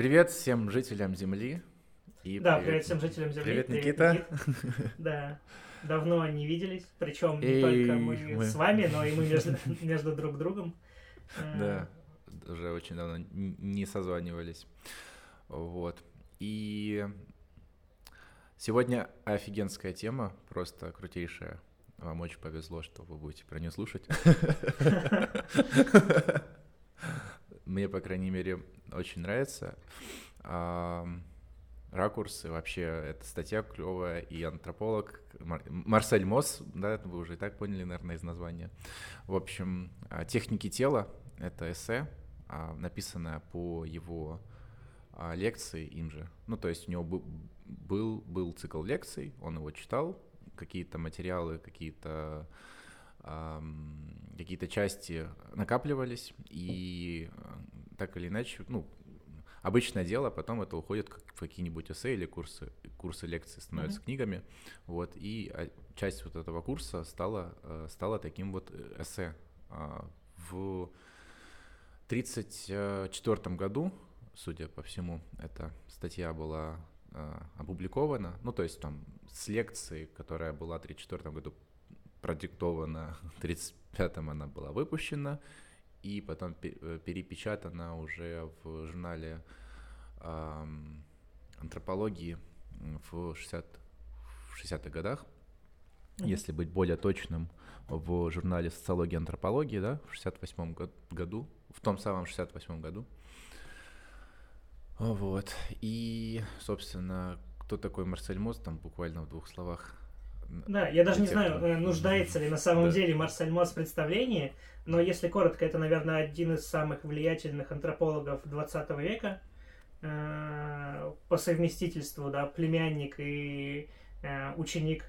Привет всем жителям Земли. И да, привет, привет всем жителям Земли. Привет, Никита. Никит. Да, давно не виделись, причем не только мы, мы с вами, но и мы между, между друг другом. Да, уже очень давно не созванивались. Вот. И сегодня офигенская тема, просто крутейшая. Вам очень повезло, что вы будете про нее слушать. Мне, по крайней мере, очень нравится. Ракурсы, вообще, эта статья клевая, и антрополог Марсель Мосс, да, вы уже и так поняли, наверное, из названия. В общем, а, «Техники тела» — это эссе, а, написанное по его а, лекции им же. Ну, то есть у него был, был цикл лекций, он его читал, какие-то материалы, какие-то какие-то части накапливались, и так или иначе, ну, обычное дело, потом это уходит в какие-нибудь эссе или курсы, курсы лекций становятся mm-hmm. книгами, вот, и а, часть вот этого курса стала, э, стала таким вот э, эссе. А, в 1934 году, судя по всему, эта статья была опубликована, ну, то есть там с лекции, которая была в 1934 году продиктована, в 1935-м она была выпущена, и потом э, перепечатана уже в журнале антропологии в, 60, в 60-х годах, mm-hmm. если быть более точным, в журнале социологии и антропологии, да, в 68 году, в том самом 68 году. Вот. И, собственно, кто такой Марсель Мост, там буквально в двух словах да, я даже не знаю, кто... Э, нуждается ли на самом да. деле Марсель Мосс в представлении, но если коротко, это, наверное, один из самых влиятельных антропологов 20 века. Э, по совместительству, да, племянник и э, ученик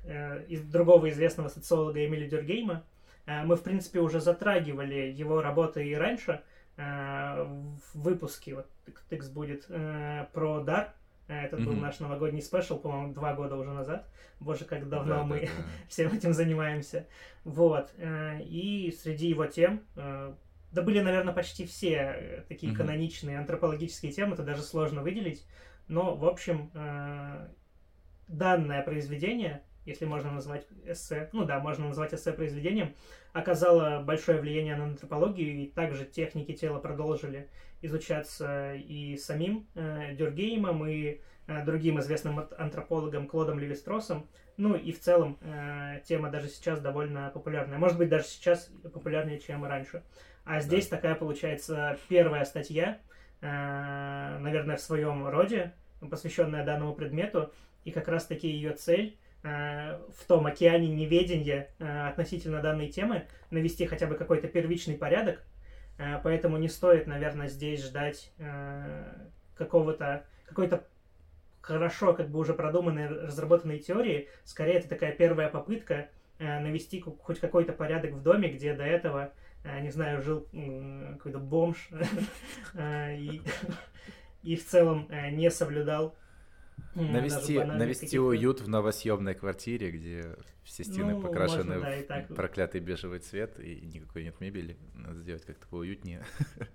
из другого известного социолога Эмили Дюргейма. Мы, в принципе, уже затрагивали его работы и раньше в выпуске, вот текст будет про дар, это mm-hmm. был наш новогодний спешл, по-моему, два года уже назад. Боже, как давно да, мы да, да. всем этим занимаемся. Вот. Э, и среди его тем, э, да были, наверное, почти все э, такие mm-hmm. каноничные антропологические темы, это даже сложно выделить. Но, в общем, данное произведение, если можно назвать эссе, ну да, можно назвать эссе произведением, оказало большое влияние на антропологию, и также техники тела продолжили изучаться и самим э, Дюргеймом, и э, другим известным антропологом Клодом Левистросом. Ну и в целом э, тема даже сейчас довольно популярная. Может быть, даже сейчас популярнее, чем раньше. А здесь да. такая получается первая статья, э, наверное, в своем роде, посвященная данному предмету. И как раз-таки ее цель в том океане неведения э, относительно данной темы навести хотя бы какой-то первичный порядок, Э, поэтому не стоит, наверное, здесь ждать э, какого-то какой-то хорошо как бы уже продуманной, разработанной теории. Скорее, это такая первая попытка э, навести хоть какой-то порядок в доме, где до этого, не знаю, жил какой-то бомж и в целом не соблюдал Навести, навести уют в новосъемной квартире, где все стены ну, покрашены можно, да, в так. проклятый бежевый цвет и никакой нет мебели. Надо сделать как-то поуютнее.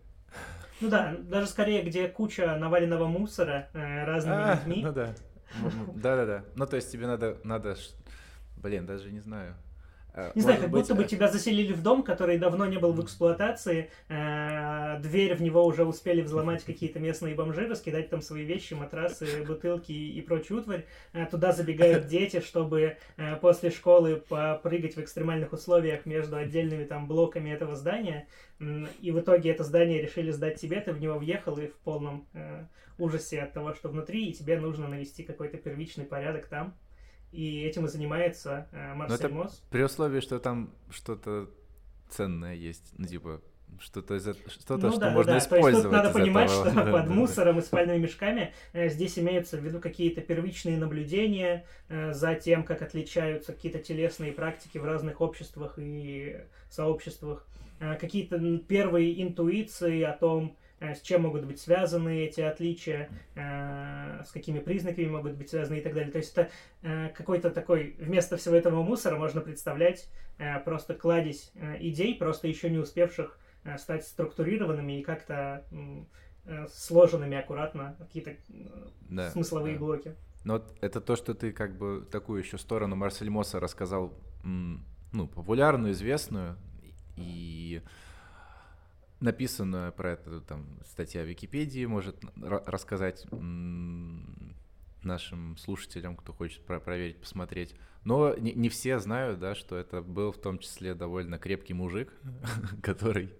Ну да, даже скорее, где куча наваленного мусора э, разными а, людьми. Ну да. Да-да-да. Ну то есть тебе надо, надо, блин, даже не знаю. Э, не знаю, как быть... будто бы э, тебя заселили в дом, который давно не был в эксплуатации, э, дверь в него уже успели взломать какие-то местные бомжи, раскидать там свои вещи, матрасы, бутылки и прочую утварь. Туда забегают дети, чтобы после школы попрыгать в экстремальных условиях между отдельными там блоками этого здания. И в итоге это здание решили сдать тебе, ты в него въехал и в полном ужасе от того, что внутри, и тебе нужно навести какой-то первичный порядок там и этим и занимается э, Марсель Мосс. При условии, что там что-то ценное есть, ну типа что-то, из что-то, ну, что да, можно да. использовать. То есть тут надо понимать, этого. что под мусором и спальными мешками э, здесь имеются в виду какие-то первичные наблюдения э, за тем, как отличаются какие-то телесные практики в разных обществах и сообществах, э, какие-то первые интуиции о том, Э, с чем могут быть связаны эти отличия, э, с какими признаками могут быть связаны и так далее. То есть это э, какой-то такой, вместо всего этого мусора можно представлять просто кладезь идей, просто еще не успевших стать структурированными и как-то э, сложенными аккуратно, какие-то э, Да, смысловые да. блоки. Но это то, что ты как бы такую еще сторону Марсель Мосса рассказал, ну, популярную, известную и написанную про это там статья в Википедии может ра- рассказать нашим слушателям, кто хочет про- проверить, посмотреть. Но не, не все знают, да, что это был в том числе довольно крепкий мужик, который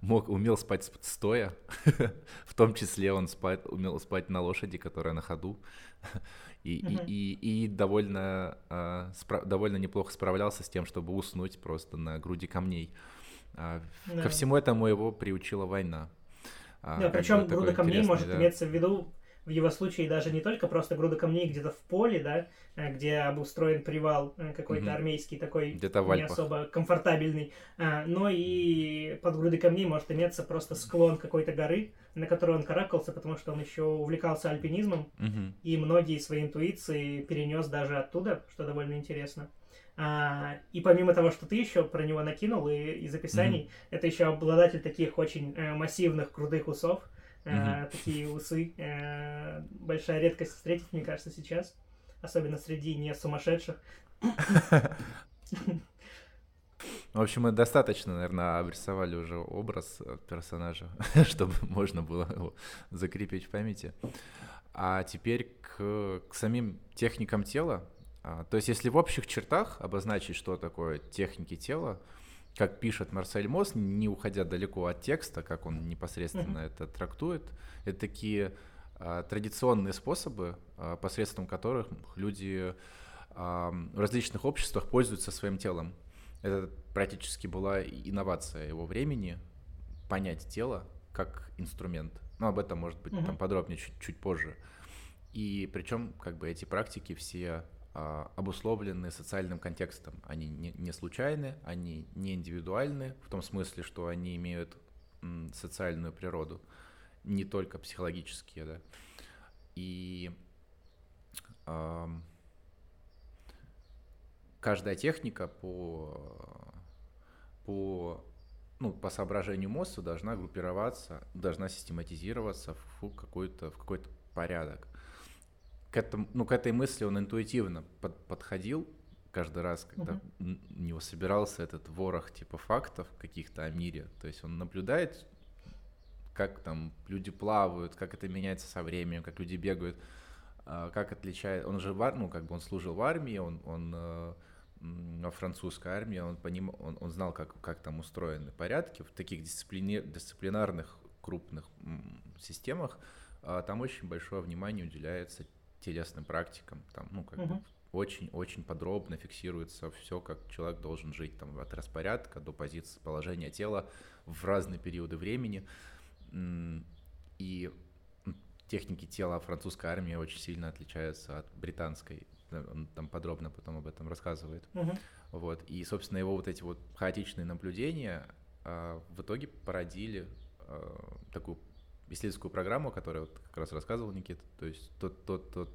мог, умел спать сп- стоя, в том числе он спать, умел спать на лошади, которая на ходу, и, и, и, и довольно, спра- довольно неплохо справлялся с тем, чтобы уснуть просто на груди камней. А, Да. Ко всему этому его приучила война. А, Да, причем груда камней может да. иметься в виду в его случае даже не только просто груда камней где-то в поле, да, э, где обустроен привал э, какой-то Мгм. армейский такой не особо комфортабельный, а, но и под грудой камней может иметься просто склон какой-то горы, на которой он карабкался, потому что он еще увлекался альпинизмом, Мгм. и многие свои интуиции перенес даже оттуда, что довольно интересно. А, и помимо того, что ты еще про него накинул и из описаний, это еще обладатель таких очень э, массивных крутых усов. Э, Мгм. Такие усы э, большая редкость встретить, мне кажется, сейчас. Особенно среди не сумасшедших. В общем, мы достаточно, наверное, обрисовали уже образ э, персонажа, чтобы можно было его закрепить в памяти. А теперь к, к самим техникам тела. А, То есть, если в общих чертах обозначить, что такое техники тела, как пишет Марсель Мосс, не уходя далеко от текста, как он непосредственно Мгм. это трактует, это такие а, традиционные способы, а, посредством которых люди а, в различных обществах пользуются своим телом. Это практически была инновация его времени, понять тело как инструмент. Но об этом, может быть, Мгм. там подробнее чуть, чуть позже. И причем, как бы, эти практики все обусловлены социальным контекстом. Они не, случайны, они не индивидуальны, в том смысле, что они имеют социальную природу, не только психологические, да. И каждая техника по, по, ну, по соображению мозга должна группироваться, должна систематизироваться в какой-то, в какой-то порядок. К, этому, ну, к этой мысли он интуитивно под, подходил каждый раз, когда н- у него собирался этот ворох типа фактов каких-то о мире. То есть он наблюдает, как там люди плавают, как это меняется со временем, как люди бегают, а, как отличает... Он же, в ар- ну, как бы он служил в армии, он, он э, во французской армии, он, поним... он, он знал, как, как там устроены порядки. В таких дисциплини... дисциплинарных крупных системах а, там очень большое внимание уделяется телесным практикам. Там, ну, как бы Мгм. очень-очень подробно фиксируется все, как человек должен жить, там, от распорядка до позиции положения тела в разные периоды времени. И техники тела французской армии очень сильно отличаются от британской. Он там подробно потом об этом рассказывает. Мгм. Вот. И, собственно, его вот эти вот хаотичные наблюдения а, в итоге породили а, такую исследовательскую программу, которую вот как раз рассказывал Никита. То есть тот, тот, тот,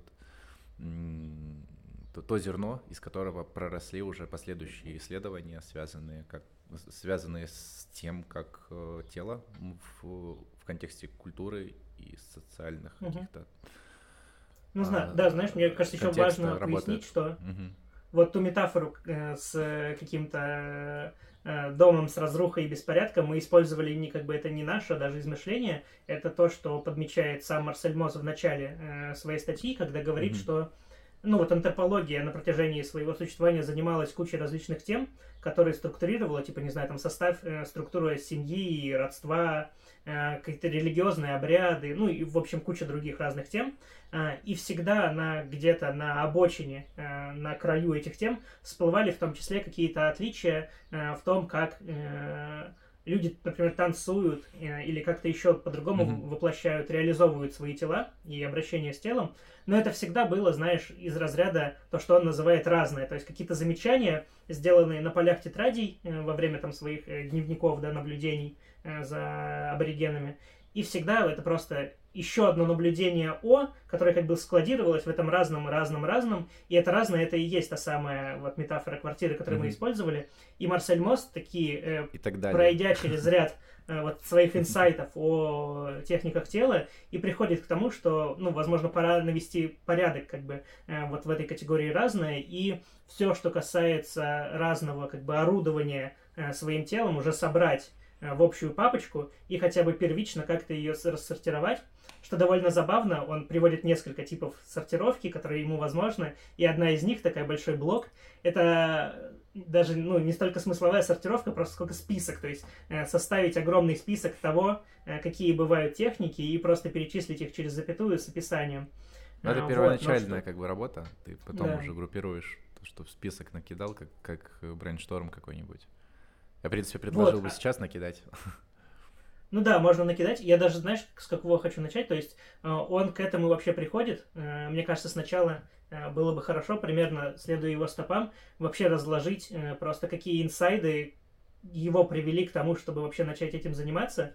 то, то зерно, из которого проросли уже последующие исследования, связанные, как, связанные с тем, как э, тело в, в контексте культуры и социальных каких-то Ну, а, да, знаешь, мне кажется, еще важно работает. пояснить, что Мгм. вот ту метафору э, с каким-то домом с разрухой и беспорядком мы использовали не как бы это не наше даже измышление, это то, что подмечает сам Марсель Моз в начале э, своей статьи, когда говорит, Мгм. что ну вот антропология на протяжении своего существования занималась кучей различных тем, которые структурировала, типа, не знаю, там состав, э, структура семьи, родства, э, какие-то религиозные обряды, ну и, в общем, куча других разных тем. А, И всегда на где-то на обочине, э, на краю этих тем всплывали в том числе какие-то отличия э, в том, как э, люди, например, танцуют э, или как-то еще по-другому Мгм. воплощают, реализовывают свои тела и обращение с телом. Но это всегда было, знаешь, из разряда то, что он называет разное. То есть какие-то замечания, сделанные на полях тетрадей э, во время там своих э, дневников, да, наблюдений за аборигенами. И всегда это просто еще одно наблюдение О, которое как бы складировалось в этом разном, разном, разном, и это разное, это и есть та самая вот метафора квартиры, которую mm-hmm. мы использовали, и Марсель Мост такие, э, и так далее. пройдя через ряд э, вот своих инсайтов о техниках тела, и приходит к тому, что, ну, возможно, пора навести порядок как бы э, вот в этой категории разное, и все, что касается разного как бы орудования э, своим телом, уже собрать в общую папочку и хотя бы первично как-то ее рассортировать, что довольно забавно, он приводит несколько типов сортировки, которые ему возможны, и одна из них, такой большой блок, это даже ну, не столько смысловая сортировка, просто сколько список, то есть э, составить огромный список того, э, какие бывают техники, и просто перечислить их через запятую с описанием. Но это а, первоначальная вот, что... как бы работа, ты потом да. уже группируешь то, что в список накидал, как, как брейншторм какой-нибудь. Я, в принципе, предложил вот. бы сейчас накидать. Ну да, можно накидать. Я даже, знаешь, с какого хочу начать. То есть э, он к этому вообще приходит. Э, мне кажется, сначала э, было бы хорошо, примерно следуя его стопам, вообще разложить просто какие инсайды его привели к тому, чтобы вообще начать этим заниматься.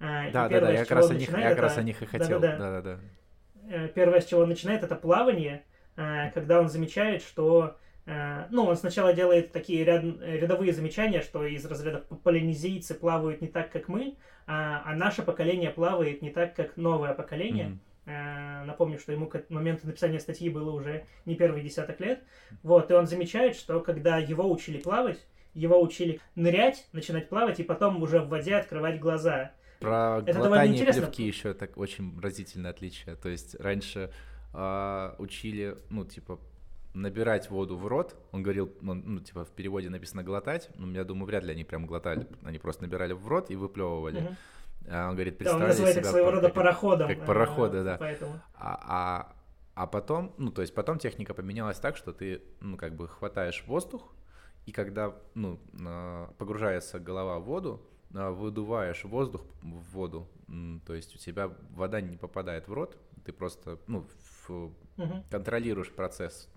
Да, да, да, я, как раз, о них, я как раз о них и хотел. Да, да, да. Первое, с чего он начинает, это плавание, когда он замечает, что ну, он сначала делает такие ряд, рядовые замечания, что из разряда полинезийцы плавают не так, как мы, а, а наше поколение плавает не так, как новое поколение. Mm-hmm. Напомню, что ему к моменту написания статьи было уже не первый десяток лет. Вот, и он замечает, что когда его учили плавать, его учили нырять, начинать плавать, и потом уже в воде открывать глаза. Про Это глотание плевки еще так очень разительное отличие. То есть раньше э, учили, ну, типа, набирать воду в рот. Он говорил, ну, ну, типа в переводе написано глотать. Ну, я думаю, вряд ли они прям глотали. Они просто набирали в рот и выплевывали. А он говорит, представляли да, он себя своего рода как, пароходом. Как пароходы, да. Поэтому. А, а, а потом, ну, то есть потом техника поменялась так, что ты, ну, как бы хватаешь воздух, и когда, ну, погружается голова в воду, выдуваешь воздух в воду, то есть у тебя вода не попадает в рот, ты просто, ну, угу. контролируешь процесс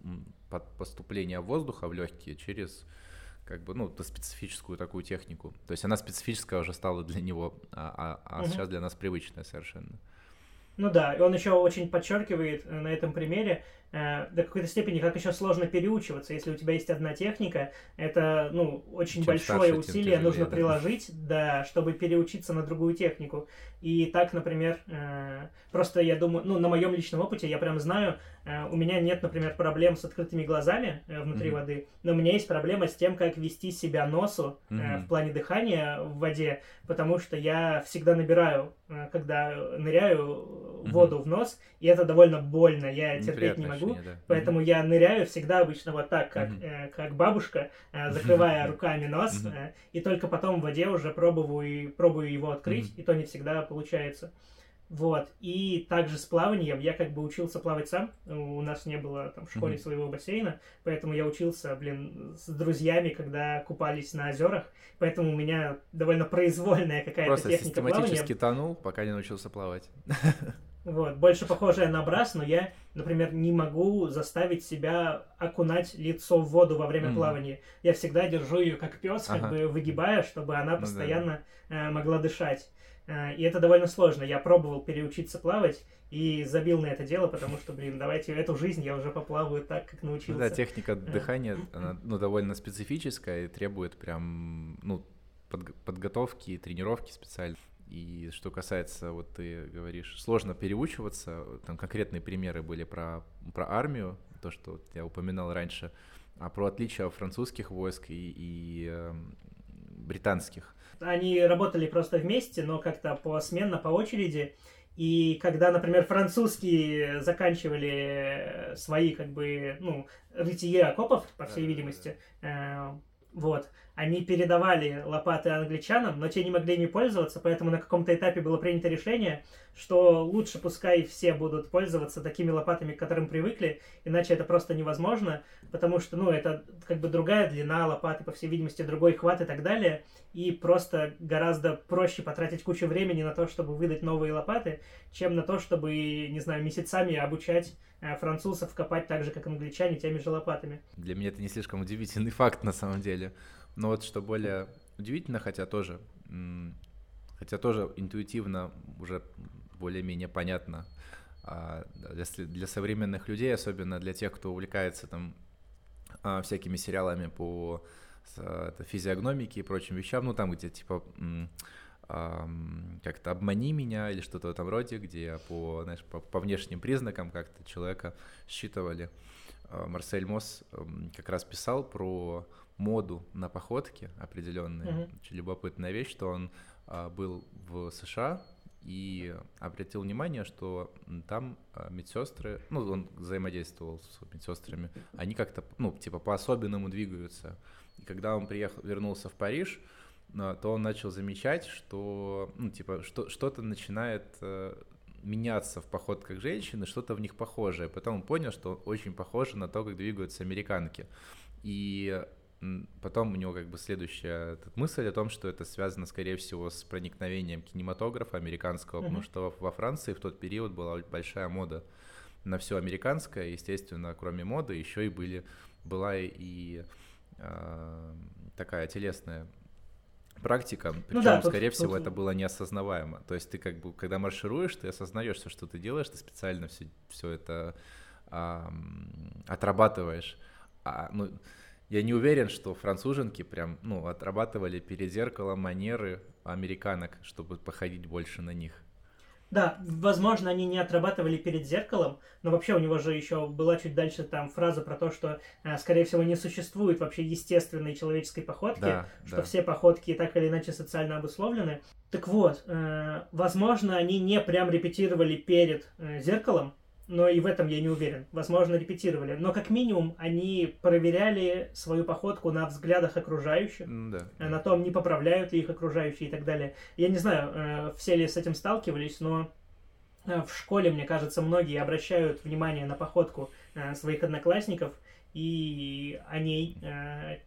поступления воздуха в легкие через как бы, ну, специфическую такую технику. То есть она специфическая уже стала для него, а, а, угу. сейчас для нас привычная совершенно. Ну да, и он еще очень подчеркивает э, на этом примере, э, до какой-то степени, как еще сложно переучиваться. Если у тебя есть одна техника, это, ну, очень Чем большое старше, усилие тяжелее, нужно да. приложить, да, чтобы переучиться на другую технику. И так, например, э, просто я думаю, ну, на моем личном опыте я прям знаю, у меня нет, например, проблем с открытыми глазами э, внутри mm-hmm. воды, но у меня есть проблема с тем, как вести себя носу mm-hmm. в плане дыхания в воде, потому что я всегда набираю, когда ныряю воду mm-hmm. в нос, и это довольно больно, я терпеть не могу, ощущение, да. поэтому mm-hmm. я ныряю всегда обычно вот так, как, mm-hmm. как бабушка, закрывая руками нос, mm-hmm. и только потом в воде уже пробую, пробую его открыть, mm-hmm. и то не всегда получается. Вот. И также с плаванием я как бы учился плавать сам. У нас не было там в школе mm-hmm. своего бассейна, поэтому я учился, блин, с друзьями, когда купались на озерах. Поэтому у меня довольно произвольная какая-то Просто техника плавания. Просто систематически тонул, пока не научился плавать. Вот, больше похожая на брас, но я, например, не могу заставить себя окунать лицо в воду во время mm-hmm. плавания. Я всегда держу ее как пес, ага. как бы выгибая, чтобы она постоянно ну, да. э, могла дышать. Э, и это довольно сложно. Я пробовал переучиться плавать и забил на это дело, потому что, блин, давайте эту жизнь я уже поплаваю так, как научился. Да, техника дыхания, она ну, довольно специфическая и требует прям, ну, под, подготовки и тренировки специально. И что касается, вот ты говоришь, сложно переучиваться, там конкретные примеры были про, про армию, то, что я упоминал раньше, а про отличия французских войск и, и э, британских. Они работали просто вместе, но как-то посменно, по очереди. И когда, например, французские заканчивали свои, как бы, ну, рытье окопов, по всей видимости, э, вот, они передавали лопаты англичанам, но те не могли ими пользоваться, поэтому на каком-то этапе было принято решение, что лучше пускай все будут пользоваться такими лопатами, к которым привыкли, иначе это просто невозможно, потому что, ну, это как бы другая длина лопаты, по всей видимости, другой хват и так далее, и просто гораздо проще потратить кучу времени на то, чтобы выдать новые лопаты, чем на то, чтобы, не знаю, месяцами обучать французов копать так же, как англичане, теми же лопатами. Для меня это не слишком удивительный факт на самом деле. Но вот что более удивительно, хотя тоже хотя тоже интуитивно уже более-менее понятно а, для, для современных людей, особенно для тех, кто увлекается там а, всякими сериалами по физиогномике и прочим вещам, ну там где типа как-то обмани меня или что-то в этом роде, где по, знаешь, по, по внешним признакам как-то человека считывали. А, Марсель Мосс как раз писал про моду на походке определенные. Mm-hmm. Очень любопытная вещь, что он а, был в США и обратил внимание, что там а, медсестры, ну, он взаимодействовал с медсестрами, они как-то, ну, типа по-особенному двигаются. И когда он приехал, вернулся в Париж, то он начал замечать, что, ну, типа, что, что-то начинает э, меняться в походках женщины, что-то в них похожее. Потом он понял, что очень похоже на то, как двигаются американки. И потом у него как бы следующая мысль о том, что это связано, скорее всего, с проникновением кинематографа американского, mm-hmm. потому что во Франции в тот период была большая мода на все американское, естественно, кроме моды еще и были была и э, такая телесная практика, причем, ну да, скорее всего, это было неосознаваемо. То есть ты как бы, когда маршируешь, ты осознаешь все, что ты делаешь, ты специально все, все это а, отрабатываешь. А, ну, я не уверен, что француженки прям, ну, отрабатывали перед зеркалом манеры американок, чтобы походить больше на них. Да, возможно, они не отрабатывали перед зеркалом, но вообще у него же еще была чуть дальше там фраза про то, что, э, скорее всего, не существует вообще естественной человеческой походки, да, что да. все походки так или иначе социально обусловлены. Так вот, э, возможно, они не прям репетировали перед э, зеркалом, но и в этом я не уверен. Возможно, репетировали. Но как минимум они проверяли свою походку на взглядах окружающих, да. Э, на том, не поправляют ли их окружающие и так далее. Я не знаю, э, все ли с этим сталкивались, но э, в школе, мне кажется, многие обращают внимание на походку своих одноклассников, и о ней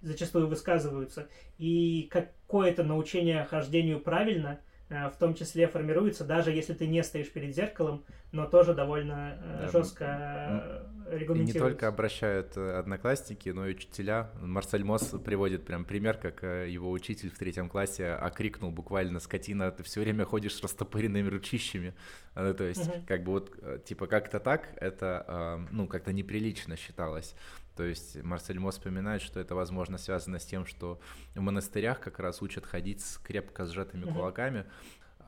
зачастую высказываются. И какое-то научение хождению правильно – в том числе формируется, даже если ты не стоишь перед зеркалом, но тоже довольно э, да. жестко регламентируется. И не только обращают э, одноклассники, но и учителя. Марсель Мосс приводит прям пример, как его учитель в третьем классе окрикнул буквально «скотина, ты все время ходишь с растопыренными ручищами». Ну, то есть, угу. как бы вот, типа, как-то так, это, ну, как-то неприлично считалось. То есть Марсель Мо вспоминает, что это, возможно, связано с тем, что в монастырях как раз учат ходить с крепко сжатыми mm-hmm. кулаками.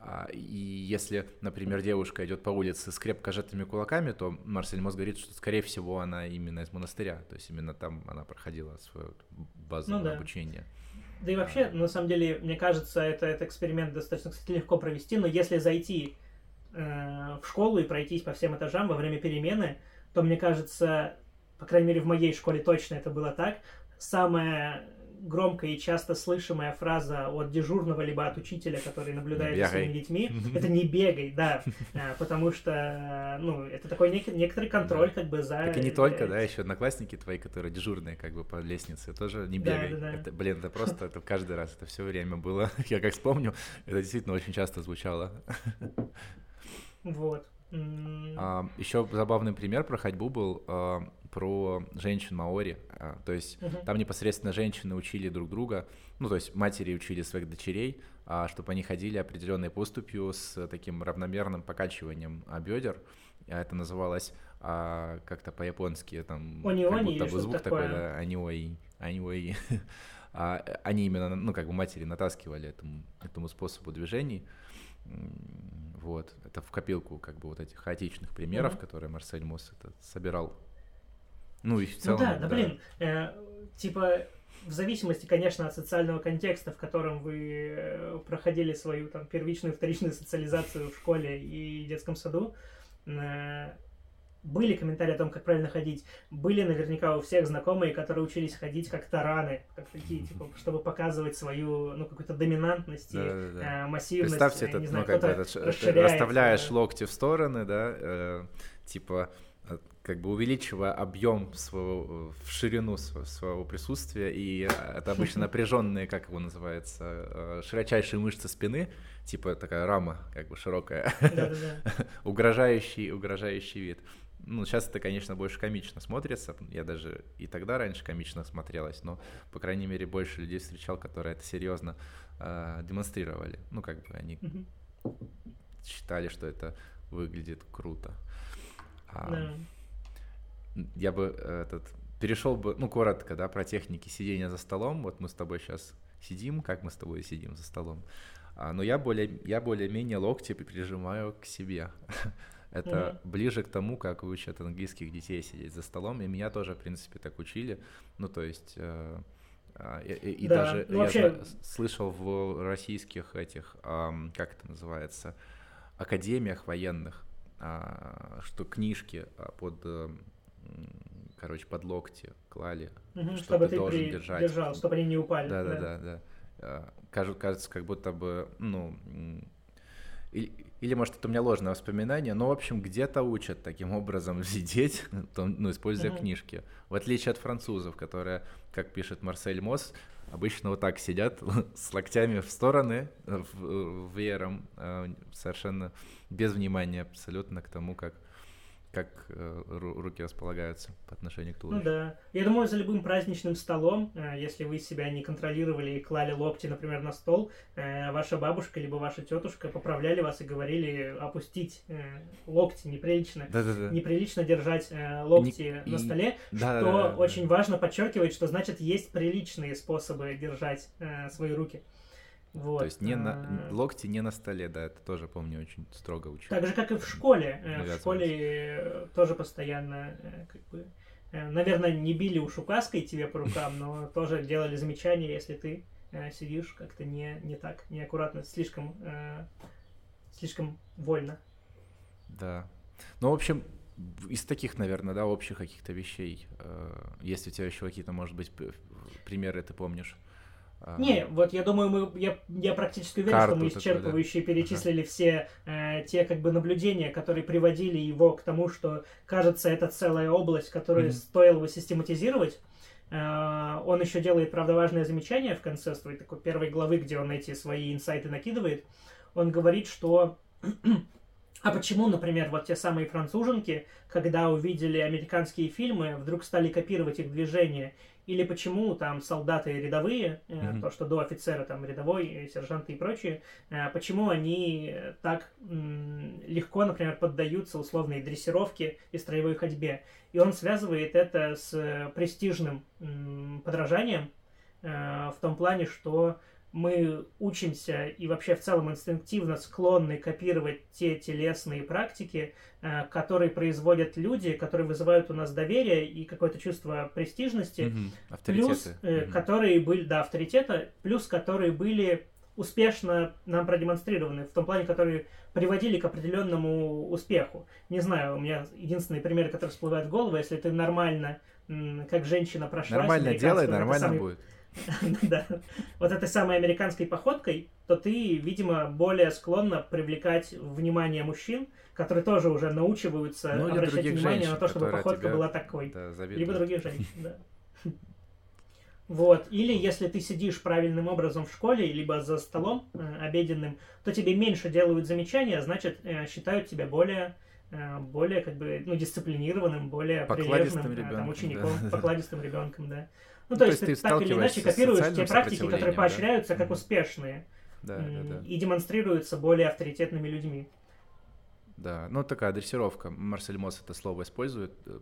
А, и если, например, девушка идет по улице с крепко сжатыми кулаками, то Марсель Мос говорит, что, скорее всего, она именно из монастыря. То есть именно там она проходила свое базовое ну, да. обучение. Да и вообще, на самом деле, мне кажется, это, этот эксперимент достаточно, кстати, легко провести, но если зайти э, в школу и пройтись по всем этажам во время перемены, то, мне кажется, по крайней мере, в моей школе точно это было так, самая громкая и часто слышимая фраза от дежурного либо от учителя, который наблюдает за своими детьми, это не бегай, да, а, потому что, ну, это такой нек- некоторый контроль как бы за... Так и не только, да, еще одноклассники твои, которые дежурные как бы по лестнице, тоже не бегай. Да, да, да. Это, блин, это просто, это каждый раз, это все время было, я как вспомню, это действительно очень часто звучало. Вот. А, еще забавный пример про ходьбу был про женщин Маори. А, то есть угу. там непосредственно женщины учили друг друга, ну то есть матери учили своих дочерей, а, чтобы они ходили определенной поступью с таким равномерным покачиванием а, бедер. Это называлось как-то по-японски, там они как будто бы звук такой, да, аниои, аниои. они именно, ну как бы матери натаскивали этому, этому способу движений. Вот, это в копилку как бы вот этих хаотичных примеров, mm-hmm. которые Марсель Мосс это собирал. Ну и в целом. Ну да, да, блин, э, типа в зависимости, конечно, от социального контекста, в котором вы э, проходили свою там первичную, вторичную социализацию в школе и детском саду, э, были комментарии о том, как правильно ходить. Были наверняка у всех знакомые, которые учились ходить как тараны, как такие, типа, чтобы показывать свою, ну, какую-то доминантность да, да, да. Э, массивность. Представьте, этот, знаю, ну, как этот, ты расставляешь локти в стороны, да, э, типа, э, как бы увеличивая объем своего, в ширину своего, присутствия, и это обычно напряженные, как его называется, э, широчайшие мышцы спины, типа такая рама, как бы широкая, угрожающий, угрожающий вид. ну, сейчас это, конечно, больше комично смотрится. Я даже и тогда раньше комично смотрелось, но, по крайней мере, больше людей встречал, которые это серьезно э, демонстрировали. Ну, как бы они считали, что это выглядит круто. А, да. Я бы этот перешел бы, ну, коротко, да, про техники сидения за столом. Вот мы с тобой сейчас сидим, как мы с тобой сидим за столом. А, но я более, я более-менее локти прижимаю к себе. Это mm-hmm. ближе к тому, как учат английских детей сидеть за столом. И меня тоже, в принципе, так учили. Ну, то есть... Э, э, и, и да. даже ну, вообще... я слышал в российских этих, э, как это называется, академиях военных, э, что книжки а, под, э, короче, под локти клали, угу, что чтобы ты, должен при... держать. держал, чтобы они не упали. Да, да, да, да. да. Кажется, как будто бы, ну, или, или, может, это у меня ложное воспоминание, но, в общем, где-то учат таким образом сидеть, ну, используя mm-hmm. книжки. В отличие от французов, которые, как пишет Марсель Мосс, обычно вот так сидят с локтями в стороны, веером, а, совершенно без внимания абсолютно к тому, как как э, руки располагаются по отношению к туловищу. Ну да. Я думаю, за любым праздничным столом, э, если вы себя не контролировали и клали локти, например, на стол, э, ваша бабушка либо ваша тетушка поправляли вас и говорили опустить э, локти неприлично. Да-да-да. Неприлично держать э, локти не, на столе, и... что да, да, да, очень важно подчеркивать, что значит есть приличные способы держать э, свои руки. Вот. То есть не на, а. локти не на столе, да, это тоже помню очень строго учили. Так же, как и в школе. Э, в школе э, тоже постоянно, э, как бы, наверное, не били уж указкой тебе по рукам, но тоже делали замечания, если ты сидишь как-то не, не так, неаккуратно, слишком, слишком вольно. Да. Ну, в общем, из таких, наверное, да, общих каких-то вещей, если у тебя еще какие-то, может быть, примеры ты помнишь, не, вот я думаю, мы, я, я практически уверен, что мы исчерпывающе да? перечислили ага. все э, те как бы наблюдения, которые приводили его к тому, что кажется это целая область, которую mm-hmm. стоило бы систематизировать. Э, он еще делает, правда, важное замечание в конце своей такой первой главы, где он эти свои инсайты накидывает. Он говорит, что а почему, например, вот те самые француженки, когда увидели американские фильмы, вдруг стали копировать их движения или почему там солдаты рядовые, mm-hmm. то, что до офицера там рядовой, сержанты и прочие, э, почему они так легко, например, поддаются условной дрессировке и строевой ходьбе. И он связывает это с престижным подражанием э, в том плане, что мы учимся и вообще в целом инстинктивно склонны копировать те телесные практики, э, которые производят люди, которые вызывают у нас доверие и какое-то чувство престижности, mm-hmm. плюс mm-hmm. которые были, да, авторитета, плюс которые были успешно нам продемонстрированы, в том плане, которые приводили к определенному успеху. Не знаю, у меня единственный пример, который всплывает в голову, если ты нормально, как женщина прошла... Нормально делай, нормально самый... будет да, вот этой самой американской походкой, то ты, видимо, более склонна привлекать внимание мужчин, которые тоже уже научиваются ну, обращать внимание женщин, на то, чтобы походка была такой. Да, либо других женщин, да. Вот. Или если ты сидишь правильным образом в школе, либо за столом э, обеденным, то тебе меньше делают замечания, значит, э, считают тебя более э, более как бы ну дисциплинированным, более прилежным э, там, учеником, да. покладистым ребенком, да. Ну, то, то есть, есть ты так или иначе копируешь те практики, которые поощряются да? как успешные да, да, да. и демонстрируются более авторитетными людьми. Да, ну такая дрессировка. Марсель Мосс это слово использует, э,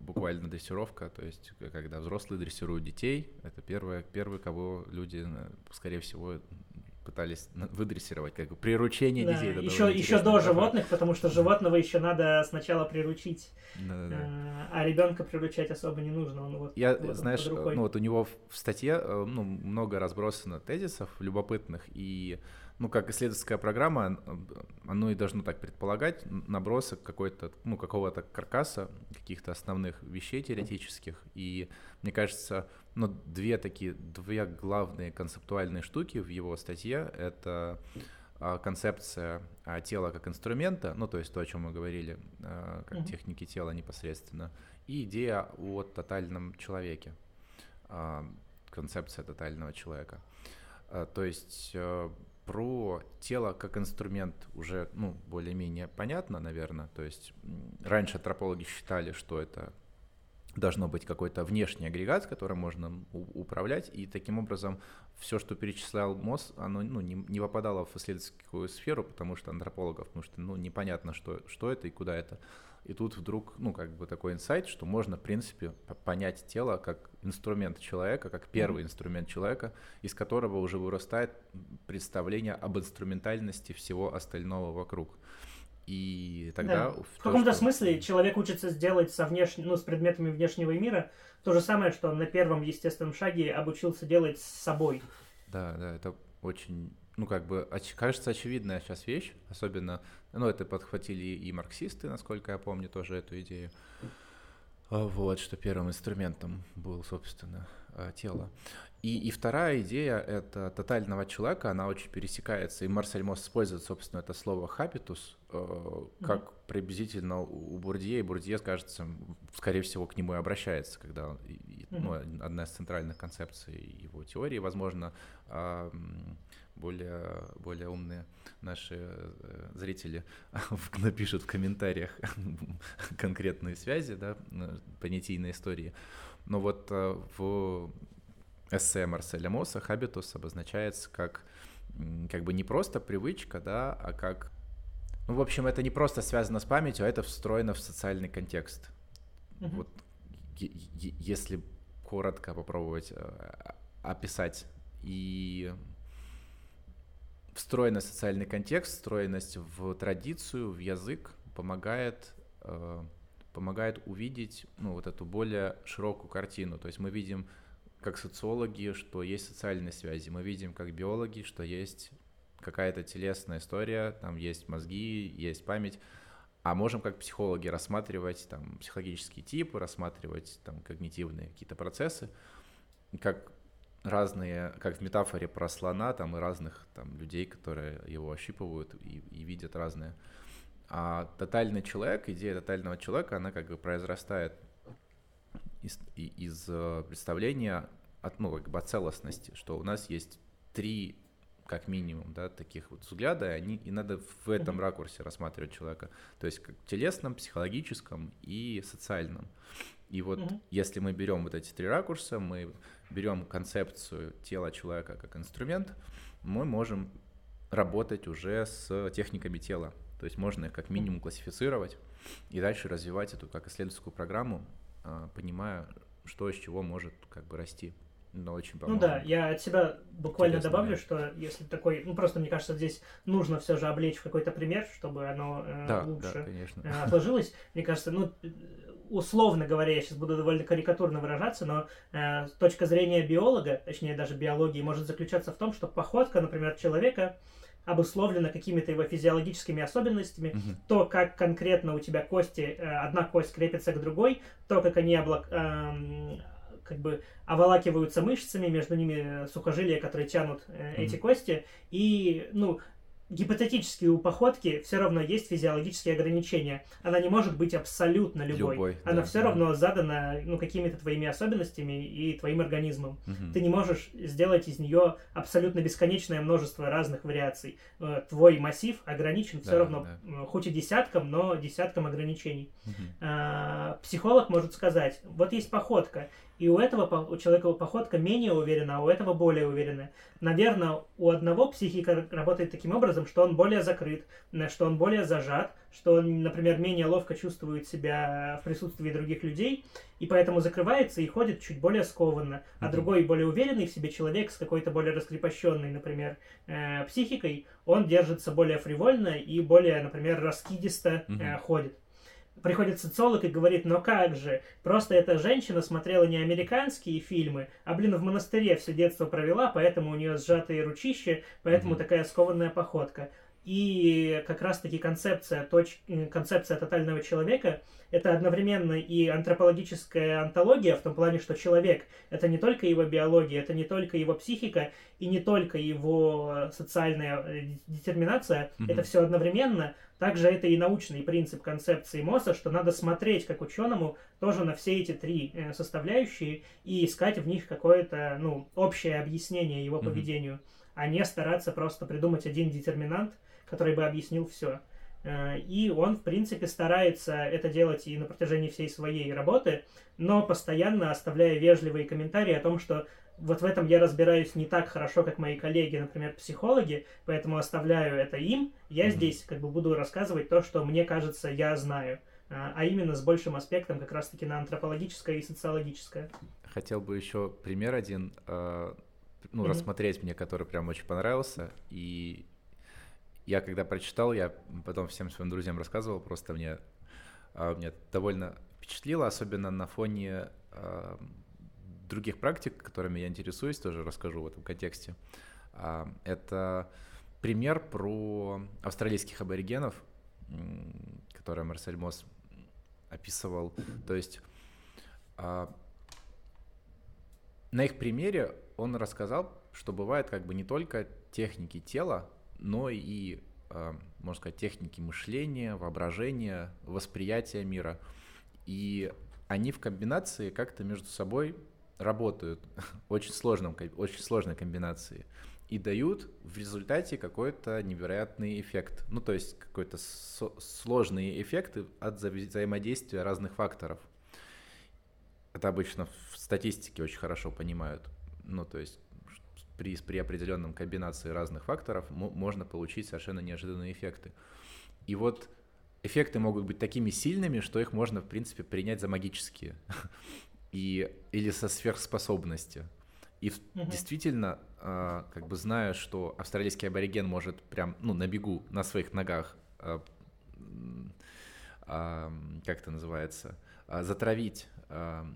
буквально дрессировка, то есть когда взрослые дрессируют детей, это первое, первый, кого люди, э, скорее всего, пытались выдрессировать, как бы приручение да, детей. Это еще, еще до животных, потому что животного еще надо сначала приручить, да, да, да. а ребенка приручать особо не нужно. Он вот, Я, вот знаешь, ну вот у него в статье э, ну, много разбросано тезисов любопытных, и ну, как исследовательская программа, оно и должно так предполагать, набросок какой-то, ну, какого-то каркаса, каких-то основных вещей теоретических. И мне кажется, ну, две такие, две главные концептуальные штуки в его статье — это а, концепция а, тела как инструмента, ну, то есть то, о чем мы говорили, а, как mm-hmm. техники тела непосредственно, и идея о тотальном человеке, концепция тотального человека. То есть про тело как инструмент уже, ну, более-менее понятно, наверное. То есть раньше антропологи считали, что это должно быть какой-то внешний агрегат, которым можно управлять, и таким образом все, что перечислял МОЗ, оно ну, не, не попадало в исследовательскую сферу, потому что антропологов, потому что ну, непонятно, что, что это и куда это. И тут вдруг, ну, как бы такой инсайт, что можно, в принципе, понять тело как инструмент человека, как первый mm-hmm. инструмент человека, из которого уже вырастает представление об инструментальности всего остального вокруг. И тогда... Да. В каком-то что... смысле человек учится сделать со внеш... ну, с предметами внешнего мира то же самое, что он на первом естественном шаге обучился делать с собой. Да, да, это очень, ну, как бы, оч... кажется, очевидная сейчас вещь, особенно, ну, это подхватили и марксисты, насколько я помню, тоже эту идею. А, вот, что первым инструментом был, собственно, а, тело. И, и вторая идея — это тотального человека, она очень пересекается, и Марсель Мосс использует, собственно, это слово «хабитус», э, как mm-hmm. приблизительно у Бурдье, и Бурдье, кажется, скорее всего, к нему и обращается, когда mm-hmm. ну, одна из центральных концепций его теории, возможно, э, более, более умные наши э, зрители напишут в комментариях конкретные связи, да, понятийной истории. Но вот э, в эссе Марселя Мосса хабитус обозначается как как бы не просто привычка, да, а как... Ну, в общем, это не просто связано с памятью, а это встроено в социальный контекст. Mm-hmm. Вот если коротко попробовать э, описать и встроенный социальный контекст, встроенность в традицию, в язык помогает, э, помогает увидеть ну, вот эту более широкую картину. То есть мы видим как социологи, что есть социальные связи. Мы видим как биологи, что есть какая-то телесная история, там есть мозги, есть память. А можем как психологи рассматривать там психологические типы, рассматривать там когнитивные какие-то процессы, как разные, как в метафоре про слона, там и разных там людей, которые его ощипывают и, и видят разные. А тотальный человек, идея тотального человека, она как бы произрастает из, из э, представления от, ну, как бы от целостности, что у нас есть три как минимум, да, таких вот взгляда, и, они, и надо в этом ракурсе рассматривать человека, то есть как телесном, психологическом и социальном. И вот mm-hmm. если мы берем вот эти три ракурса, мы берем концепцию тела человека как инструмент, мы можем работать уже с техниками тела. То есть можно их как минимум классифицировать и дальше развивать эту как исследовательскую программу, а, понимая, что из чего может как бы расти. Но очень Ну да, я от себя буквально Интересно, добавлю, да. что если такой, ну просто мне кажется, здесь нужно все же облечь в какой-то пример, чтобы оно э, да, лучше да, э, отложилось. Мне кажется, ну условно говоря, я сейчас буду довольно карикатурно выражаться, но э, точка зрения биолога, точнее даже биологии, может заключаться в том, что походка, например, человека обусловлена какими-то его физиологическими особенностями, mm-hmm. то, как конкретно у тебя кости, э, одна кость крепится к другой, то, как они облак, э, как бы оволакиваются мышцами, между ними сухожилия, которые тянут э, mm-hmm. эти кости, и, ну, гипотетически у походки все равно есть физиологические ограничения. Она не может быть абсолютно любой. любой Она да, все да. равно задана ну, какими-то твоими особенностями и твоим организмом. Угу. Ты не можешь сделать из нее абсолютно бесконечное множество разных вариаций. Э, твой массив ограничен да, все равно, да. хоть и десятком, но десятком ограничений. Угу. Психолог может сказать, вот есть походка, и у этого у человека походка менее уверена, а у этого более уверенная. Наверное, у одного психика работает таким образом, что он более закрыт, что он более зажат, что он, например, менее ловко чувствует себя в присутствии других людей, и поэтому закрывается и ходит чуть более скованно. А mm-hmm. другой, более уверенный в себе человек с какой-то более раскрепощенной, например, э, психикой, он держится более фривольно и более, например, раскидисто э, mm-hmm. ходит приходит социолог и говорит, но как же, просто эта женщина смотрела не американские фильмы, а, блин, в монастыре все детство провела, поэтому у нее сжатые ручища, поэтому mm-hmm. такая скованная походка. И как раз-таки концепция, точ... концепция тотального человека – это одновременно и антропологическая антология, в том плане, что человек – это не только его биология, это не только его психика и не только его социальная э, детерминация, mm-hmm. это все одновременно, Также это и научный принцип концепции МОСа, что надо смотреть как ученому тоже на все эти три э, составляющие и искать в них какое-то ну, общее объяснение его поведению, mm-hmm. а не стараться просто придумать один детерминант, который бы объяснил все. Э, и он, в принципе, старается это делать и на протяжении всей своей работы, но постоянно оставляя вежливые комментарии о том, что вот в этом я разбираюсь не так хорошо, как мои коллеги, например, психологи, поэтому оставляю это им. Я mm-hmm. здесь как бы буду рассказывать то, что мне кажется, я знаю, э, а именно с большим аспектом как раз-таки на антропологическое и социологическое. Хотел бы еще пример один, э, ну, mm-hmm. рассмотреть мне, который прям очень понравился, и я когда прочитал, я потом всем своим друзьям рассказывал, просто мне, а, мне довольно впечатлило, особенно на фоне а, других практик, которыми я интересуюсь, тоже расскажу в этом контексте. А, это пример про австралийских аборигенов, который Марсель Мосс описывал. То есть на их примере он рассказал, что бывает как бы не только техники тела, но и, а, можно сказать, техники мышления, воображения, восприятия мира. И они в комбинации как-то между собой работают, очень, сложном, очень сложной комбинации, и дают в результате какой-то невероятный эффект. Ну, то есть какой-то со- сложные эффекты от взаимодействия разных факторов. Это обычно в статистике очень хорошо понимают. Ну, то есть при, при определенном комбинации разных факторов можно получить совершенно неожиданные эффекты. И вот эффекты могут быть такими сильными, что их можно, в принципе, принять за магические и, или со сверхспособностью. И угу. действительно, э, как бы зная, что австралийский абориген может прям, ну, на бегу, на своих ногах, э, э, как это называется, затравить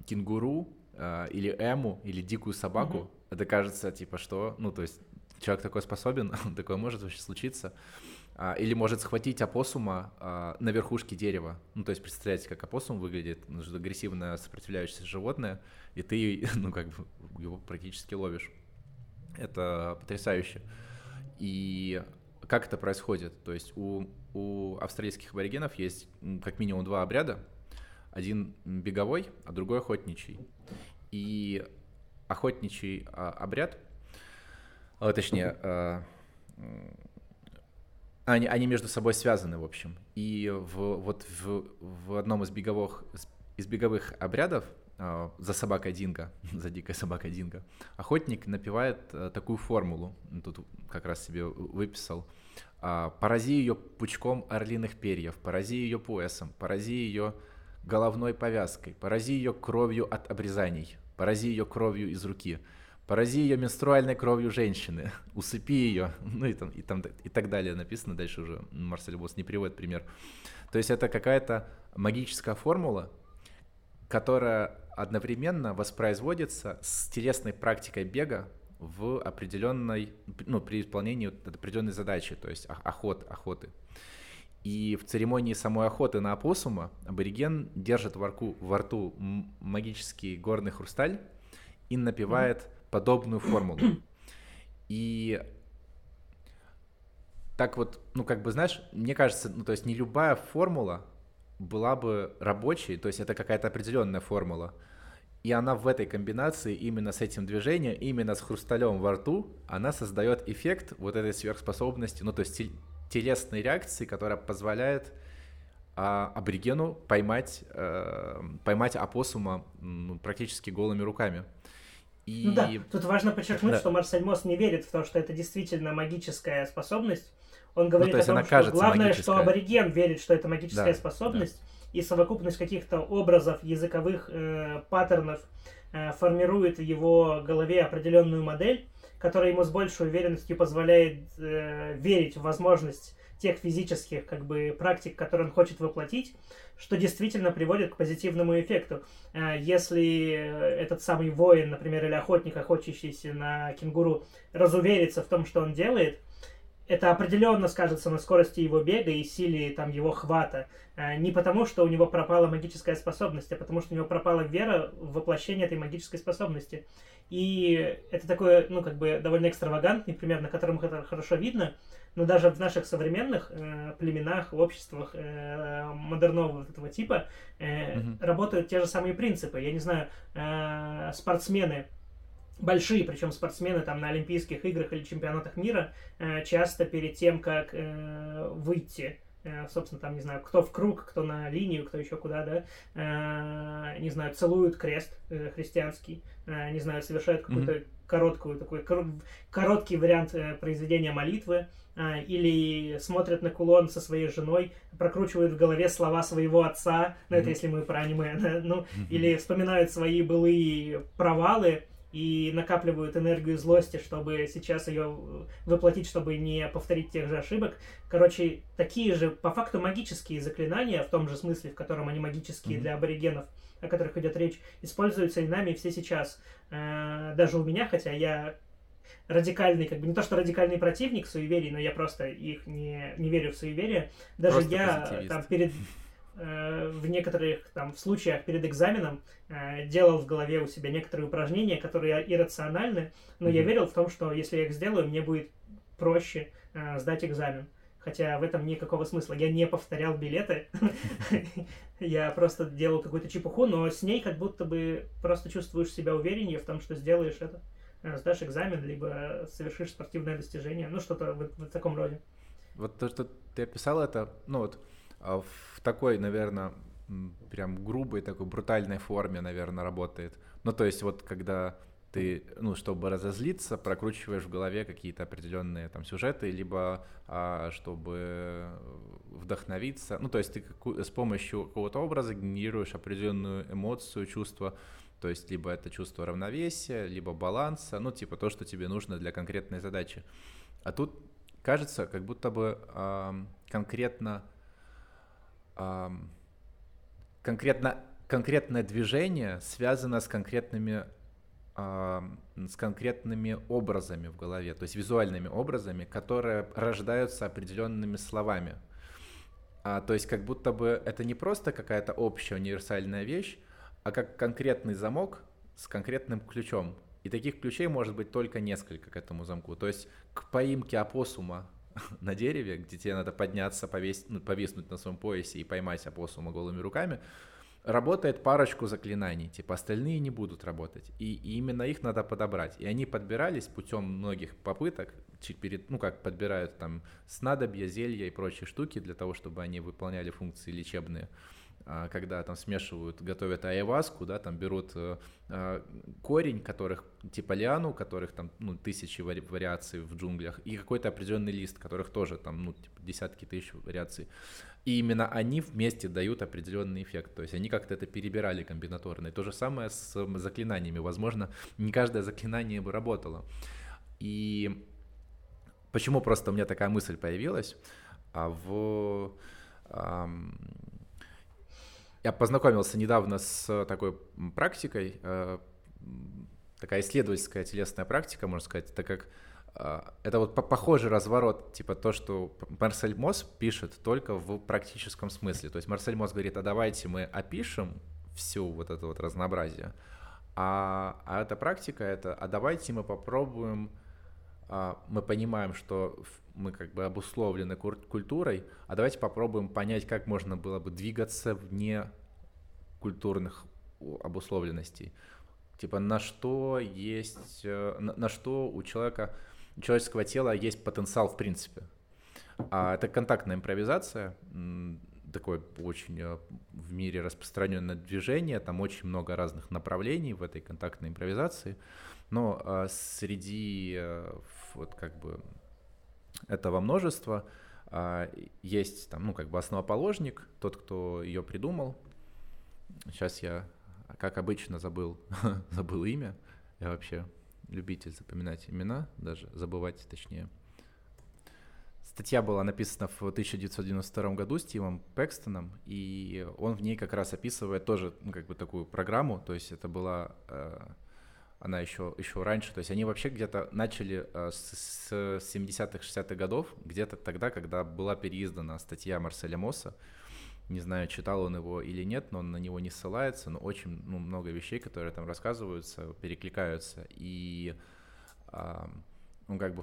кенгуру или эму, или дикую собаку, угу это кажется, типа, что, ну, то есть человек такой способен, такое может вообще случиться. А, или может схватить опоссума а, на верхушке дерева. Ну, то есть представляете, как опоссум выглядит, ну, агрессивно сопротивляющееся животное, и ты, ну, как бы его практически ловишь. Это потрясающе. И как это происходит? То есть у, у австралийских аборигенов есть как минимум два обряда. Один беговой, а другой охотничий. И охотничий а, обряд, а, точнее, а, они, они между собой связаны, в общем. И в, вот в, в одном из беговых, из беговых обрядов а, за собакой Динго, за дикой собакой Динго, охотник напевает а, такую формулу, тут как раз себе выписал. А, «Порази ее пучком орлиных перьев, порази ее поясом, порази ее головной повязкой, порази ее кровью от обрезаний, порази ее кровью из руки, порази ее менструальной кровью женщины, усыпи ее, ну и, там, и, там, и так далее написано, дальше уже Марсель Босс не приводит пример. То есть это какая-то магическая формула, которая одновременно воспроизводится с телесной практикой бега в определенной, ну, при исполнении определенной задачи, то есть охот, охоты. И в церемонии самой охоты на опоссума абориген держит во рту, во рту магический горный хрусталь и напевает mm-hmm. подобную формулу. И так вот, ну как бы знаешь, мне кажется, ну то есть не любая формула была бы рабочей, то есть это какая-то определенная формула. И она в этой комбинации именно с этим движением, именно с хрусталем во рту, она создает эффект вот этой сверхспособности, ну то есть телесной реакции, которая позволяет а, аборигену поймать, а, поймать опоссума ну, практически голыми руками. И... Ну да, тут важно подчеркнуть, да. что Марсель Мосс не верит в то, что это действительно магическая способность. Он говорит ну, о том, что главное, магическая. что абориген верит, что это магическая да, способность, да. и совокупность каких-то образов, языковых э, паттернов э, формирует в его голове определенную модель, которая ему с большей уверенностью позволяет э, верить в возможность тех физических как бы практик, которые он хочет воплотить, что действительно приводит к позитивному эффекту. Э, если этот самый воин, например, или охотник, охотящийся на кенгуру, разуверится в том, что он делает, это определенно скажется на скорости его бега и силе там его хвата. А, не потому, что у него пропала магическая способность, а потому, что у него пропала вера в воплощение этой магической способности. И это такой, ну, как бы довольно экстравагантный пример, на котором это хорошо видно, но даже в наших современных э, племенах, обществах э, модернового вот этого типа э, mm-hmm. работают те же самые принципы. Я не знаю, э, спортсмены большие, причем спортсмены там на Олимпийских играх или чемпионатах мира э, часто перед тем, как э, выйти э, собственно, там, не знаю, кто в круг, кто на линию, кто еще куда, да, э, не знаю, целуют крест э, христианский, э, не знаю, совершают какую-то mm-hmm. короткую, такой короткий вариант произведения молитвы, или смотрят на кулон со своей женой, прокручивают в голове слова своего отца, ну, mm-hmm. это если мы про аниме, ну, mm-hmm. или вспоминают свои былые провалы, и накапливают энергию злости, чтобы сейчас ее воплотить, чтобы не повторить тех же ошибок. Короче, такие же по факту магические заклинания, в том же смысле, в котором они магические mm-hmm. для аборигенов, о которых идет речь, используются и нами все сейчас. Э, даже у меня, хотя я радикальный, как бы не то, что радикальный противник суеверий, но я просто их не, не верю в суеверие. Даже просто я там перед Э, в некоторых там в случаях перед экзаменом э, делал в голове у себя некоторые упражнения, которые иррациональны, но mm-hmm. я верил в том, что если я их сделаю, мне будет проще э, сдать экзамен. Хотя в этом никакого смысла. Я не повторял билеты, я просто делал какую-то чепуху, но с ней как будто бы просто чувствуешь себя увереннее в том, что сделаешь это. Сдашь экзамен, либо совершишь спортивное достижение, ну что-то в, в таком роде. Вот то, что ты описал, это, ну вот, в такой, наверное, прям грубой, такой брутальной форме, наверное, работает. Ну, то есть вот когда ты, ну, чтобы разозлиться, прокручиваешь в голове какие-то определенные там сюжеты, либо а, чтобы вдохновиться, ну, то есть ты с помощью какого-то образа генерируешь определенную эмоцию, чувство, то есть либо это чувство равновесия, либо баланса, ну, типа то, что тебе нужно для конкретной задачи. А тут кажется, как будто бы а, конкретно конкретно, конкретное движение связано с конкретными с конкретными образами в голове, то есть визуальными образами, которые рождаются определенными словами. А, то есть как будто бы это не просто какая-то общая универсальная вещь, а как конкретный замок с конкретным ключом. И таких ключей может быть только несколько к этому замку. То есть к поимке опоссума на дереве, где тебе надо подняться, повесить, ну, повиснуть на своем поясе и поймать опоссума голыми руками, работает парочку заклинаний, типа остальные не будут работать. И, и именно их надо подобрать. И они подбирались путем многих попыток, перед, ну как подбирают там снадобья, зелья и прочие штуки для того, чтобы они выполняли функции лечебные. Когда там смешивают, готовят айваску, да, там берут э, а, корень, которых, типа лиану, которых там, ну, тысячи вари- вариаций в джунглях, и какой-то определенный лист, которых тоже там, ну, типа, десятки тысяч вариаций. И именно они вместе дают определенный эффект. То есть они как-то это перебирали комбинаторно. И то же самое с заклинаниями. Возможно, не каждое заклинание бы работало. И почему просто у меня такая мысль появилась? А в я познакомился недавно с такой практикой, э, такая исследовательская телесная практика, можно сказать, так как э, это вот похожий разворот, типа то, что Марсель Мосс пишет только в практическом смысле. То есть Марсель Мосс говорит, а давайте мы опишем всю вот это вот разнообразие, а, а эта практика это, а давайте мы попробуем мы понимаем, что мы как бы обусловлены культурой, а давайте попробуем понять, как можно было бы двигаться вне культурных обусловленностей. Типа на что есть, э, на, на что у человека, у человеческого тела есть потенциал в принципе. А это контактная импровизация, такое очень э, в мире распространенное движение, там очень много разных направлений в этой контактной импровизации. Но а, среди э, вот как бы этого множества а, есть там, ну, как бы основоположник, тот, кто ее придумал. Сейчас я, как обычно, забыл, забыл имя. Я вообще любитель запоминать имена, даже забывать точнее. Статья была написана в 1992 году Стивом Пэкстоном, и он в ней как раз описывает тоже ну, как бы такую программу, то есть это была э, она еще, еще раньше, то есть они вообще где-то начали э, с, с 70-х, 60-х годов, где-то тогда, когда была переиздана статья Марселя Мосса, не знаю, читал он его или нет, но он на него не ссылается, но очень ну, много вещей, которые там рассказываются, перекликаются, и э, он как бы,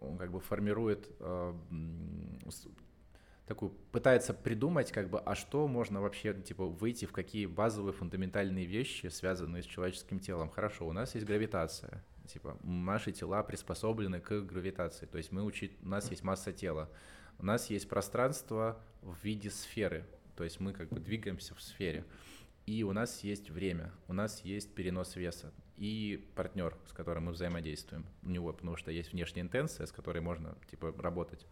он как бы формирует э, такую, пытается придумать, как бы, а что можно вообще, типа, выйти в какие базовые фундаментальные вещи, связанные с человеческим телом. Хорошо, у нас есть гравитация, типа, наши тела приспособлены к гравитации, то есть мы учить, у нас есть масса тела, у нас есть пространство в виде сферы, то есть мы как бы двигаемся в сфере, и у нас есть время, у нас есть перенос веса, и партнер, с которым мы взаимодействуем. У него, потому что есть внешняя интенция, с которой можно, типа, работать.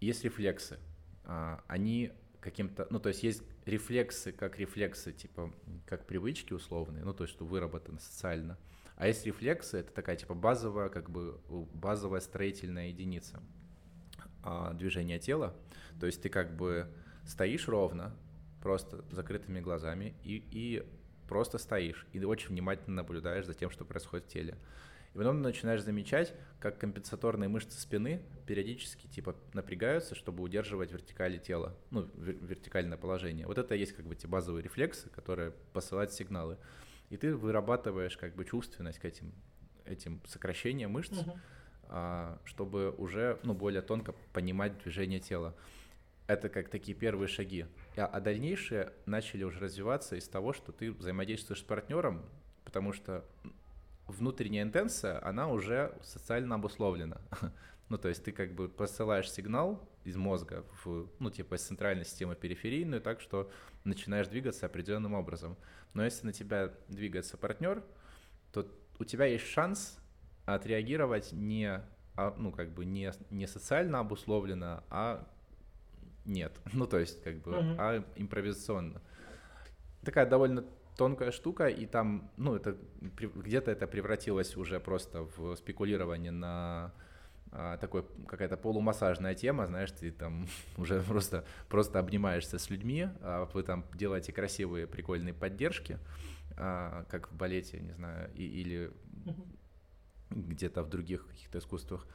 Есть рефлексы, а, они каким-то, ну, то есть есть рефлексы, как рефлексы, типа, как привычки условные, ну, то есть, что выработаны социально, а есть рефлексы, это такая, типа, базовая, как бы, базовая строительная единица а, движения тела, то есть ты как бы стоишь ровно, просто закрытыми глазами и, и просто стоишь и очень внимательно наблюдаешь за тем, что происходит в теле. И потом начинаешь замечать, как компенсаторные мышцы спины периодически типа напрягаются, чтобы удерживать вертикали тела, ну, вертикальное положение. Вот это есть как бы те базовые рефлексы, которые посылают сигналы. И ты вырабатываешь как бы чувственность к этим, этим сокращениям мышц, угу. а, чтобы уже ну, более тонко понимать движение тела. Это как такие первые шаги. А, а дальнейшие начали уже развиваться из того, что ты взаимодействуешь с партнером, потому что внутренняя интенция, она уже социально обусловлена. ну, то есть ты как бы посылаешь сигнал из мозга в, ну, типа из центральной системы периферийную, так что начинаешь двигаться определенным образом. Но если на тебя двигается партнер, то у тебя есть шанс отреагировать не, а, ну, как бы не, не социально обусловленно, а нет. Ну, то есть, как бы, mm-hmm. а импровизационно. Такая довольно тонкая штука, и там, ну, это где-то это превратилось уже просто в спекулирование на а, такой какая-то полумассажная тема, знаешь, ты там уже просто, просто обнимаешься с людьми, а вы там делаете красивые, прикольные поддержки, а, как в балете, не знаю, и, или где-то в других каких-то искусствах.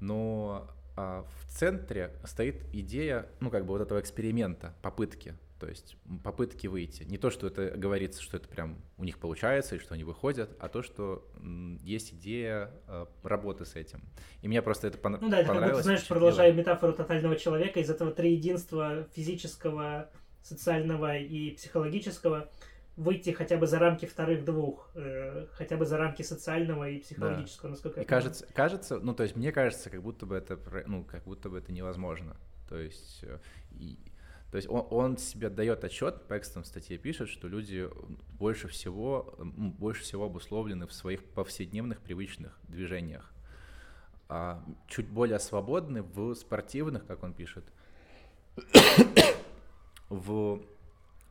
Но а, в центре стоит идея, ну, как бы вот этого эксперимента, попытки. То есть попытки выйти. Не то, что это говорится, что это прям у них получается и что они выходят, а то, что есть идея э, работы с этим. И мне просто это пон- ну, да, это понравилось. Как будто, знаешь, продолжая метафору тотального человека, из этого триединства физического, социального и психологического выйти хотя бы за рамки вторых двух, э, хотя бы за рамки социального и психологического, да. насколько и кажется, кажется, ну то есть мне кажется, как будто бы это, ну как будто бы это невозможно. То есть э, и, то есть он, он себе дает отчет, текстом в статье пишет, что люди больше всего, больше всего обусловлены в своих повседневных привычных движениях. А чуть более свободны в спортивных, как он пишет, в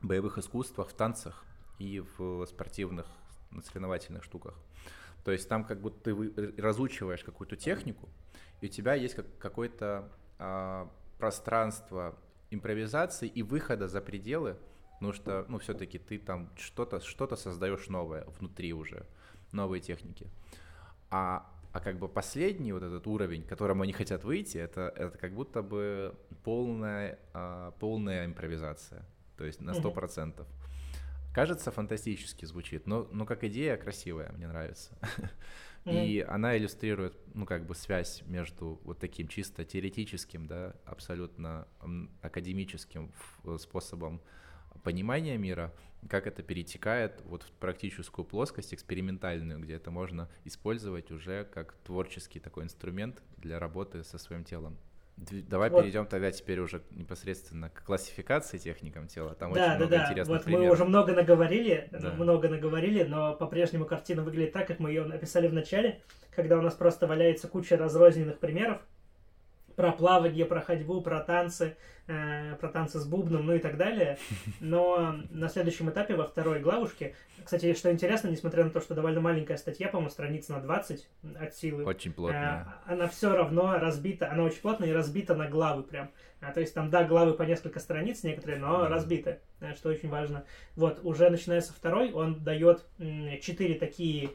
боевых искусствах, в танцах и в спортивных соревновательных штуках. То есть там как будто ты разучиваешь какую-то технику, и у тебя есть как, какое-то а, пространство импровизации и выхода за пределы, потому что, ну, все-таки ты там что-то что создаешь новое внутри уже, новые техники. А, а как бы последний вот этот уровень, к которому они хотят выйти, это, это как будто бы полная, а, полная импровизация, то есть на 100%. Mm-hmm. Кажется, фантастически звучит, но, но как идея красивая, мне нравится. И она иллюстрирует, ну, как бы связь между вот таким чисто теоретическим, да, абсолютно академическим способом понимания мира, как это перетекает вот в практическую плоскость, экспериментальную, где это можно использовать уже как творческий такой инструмент для работы со своим телом. Давай вот. перейдем тогда теперь уже непосредственно к классификации техникам тела. Там да, очень да, много да. интересных вот примеров. Мы уже много наговорили, да. много наговорили, но по-прежнему картина выглядит так, как мы ее написали в начале, когда у нас просто валяется куча разрозненных примеров, про плавание, про ходьбу, про танцы, э, про танцы с бубном, ну и так далее. Но на следующем этапе, во второй главушке, кстати, что интересно, несмотря на то, что довольно маленькая статья, по-моему, страниц на 20 от силы. Очень плотная. Э, она все равно разбита, она очень плотная и разбита на главы прям. А, то есть там, да, главы по несколько страниц некоторые, но разбиты, э, что очень важно. Вот, уже начиная со второй, он дает четыре такие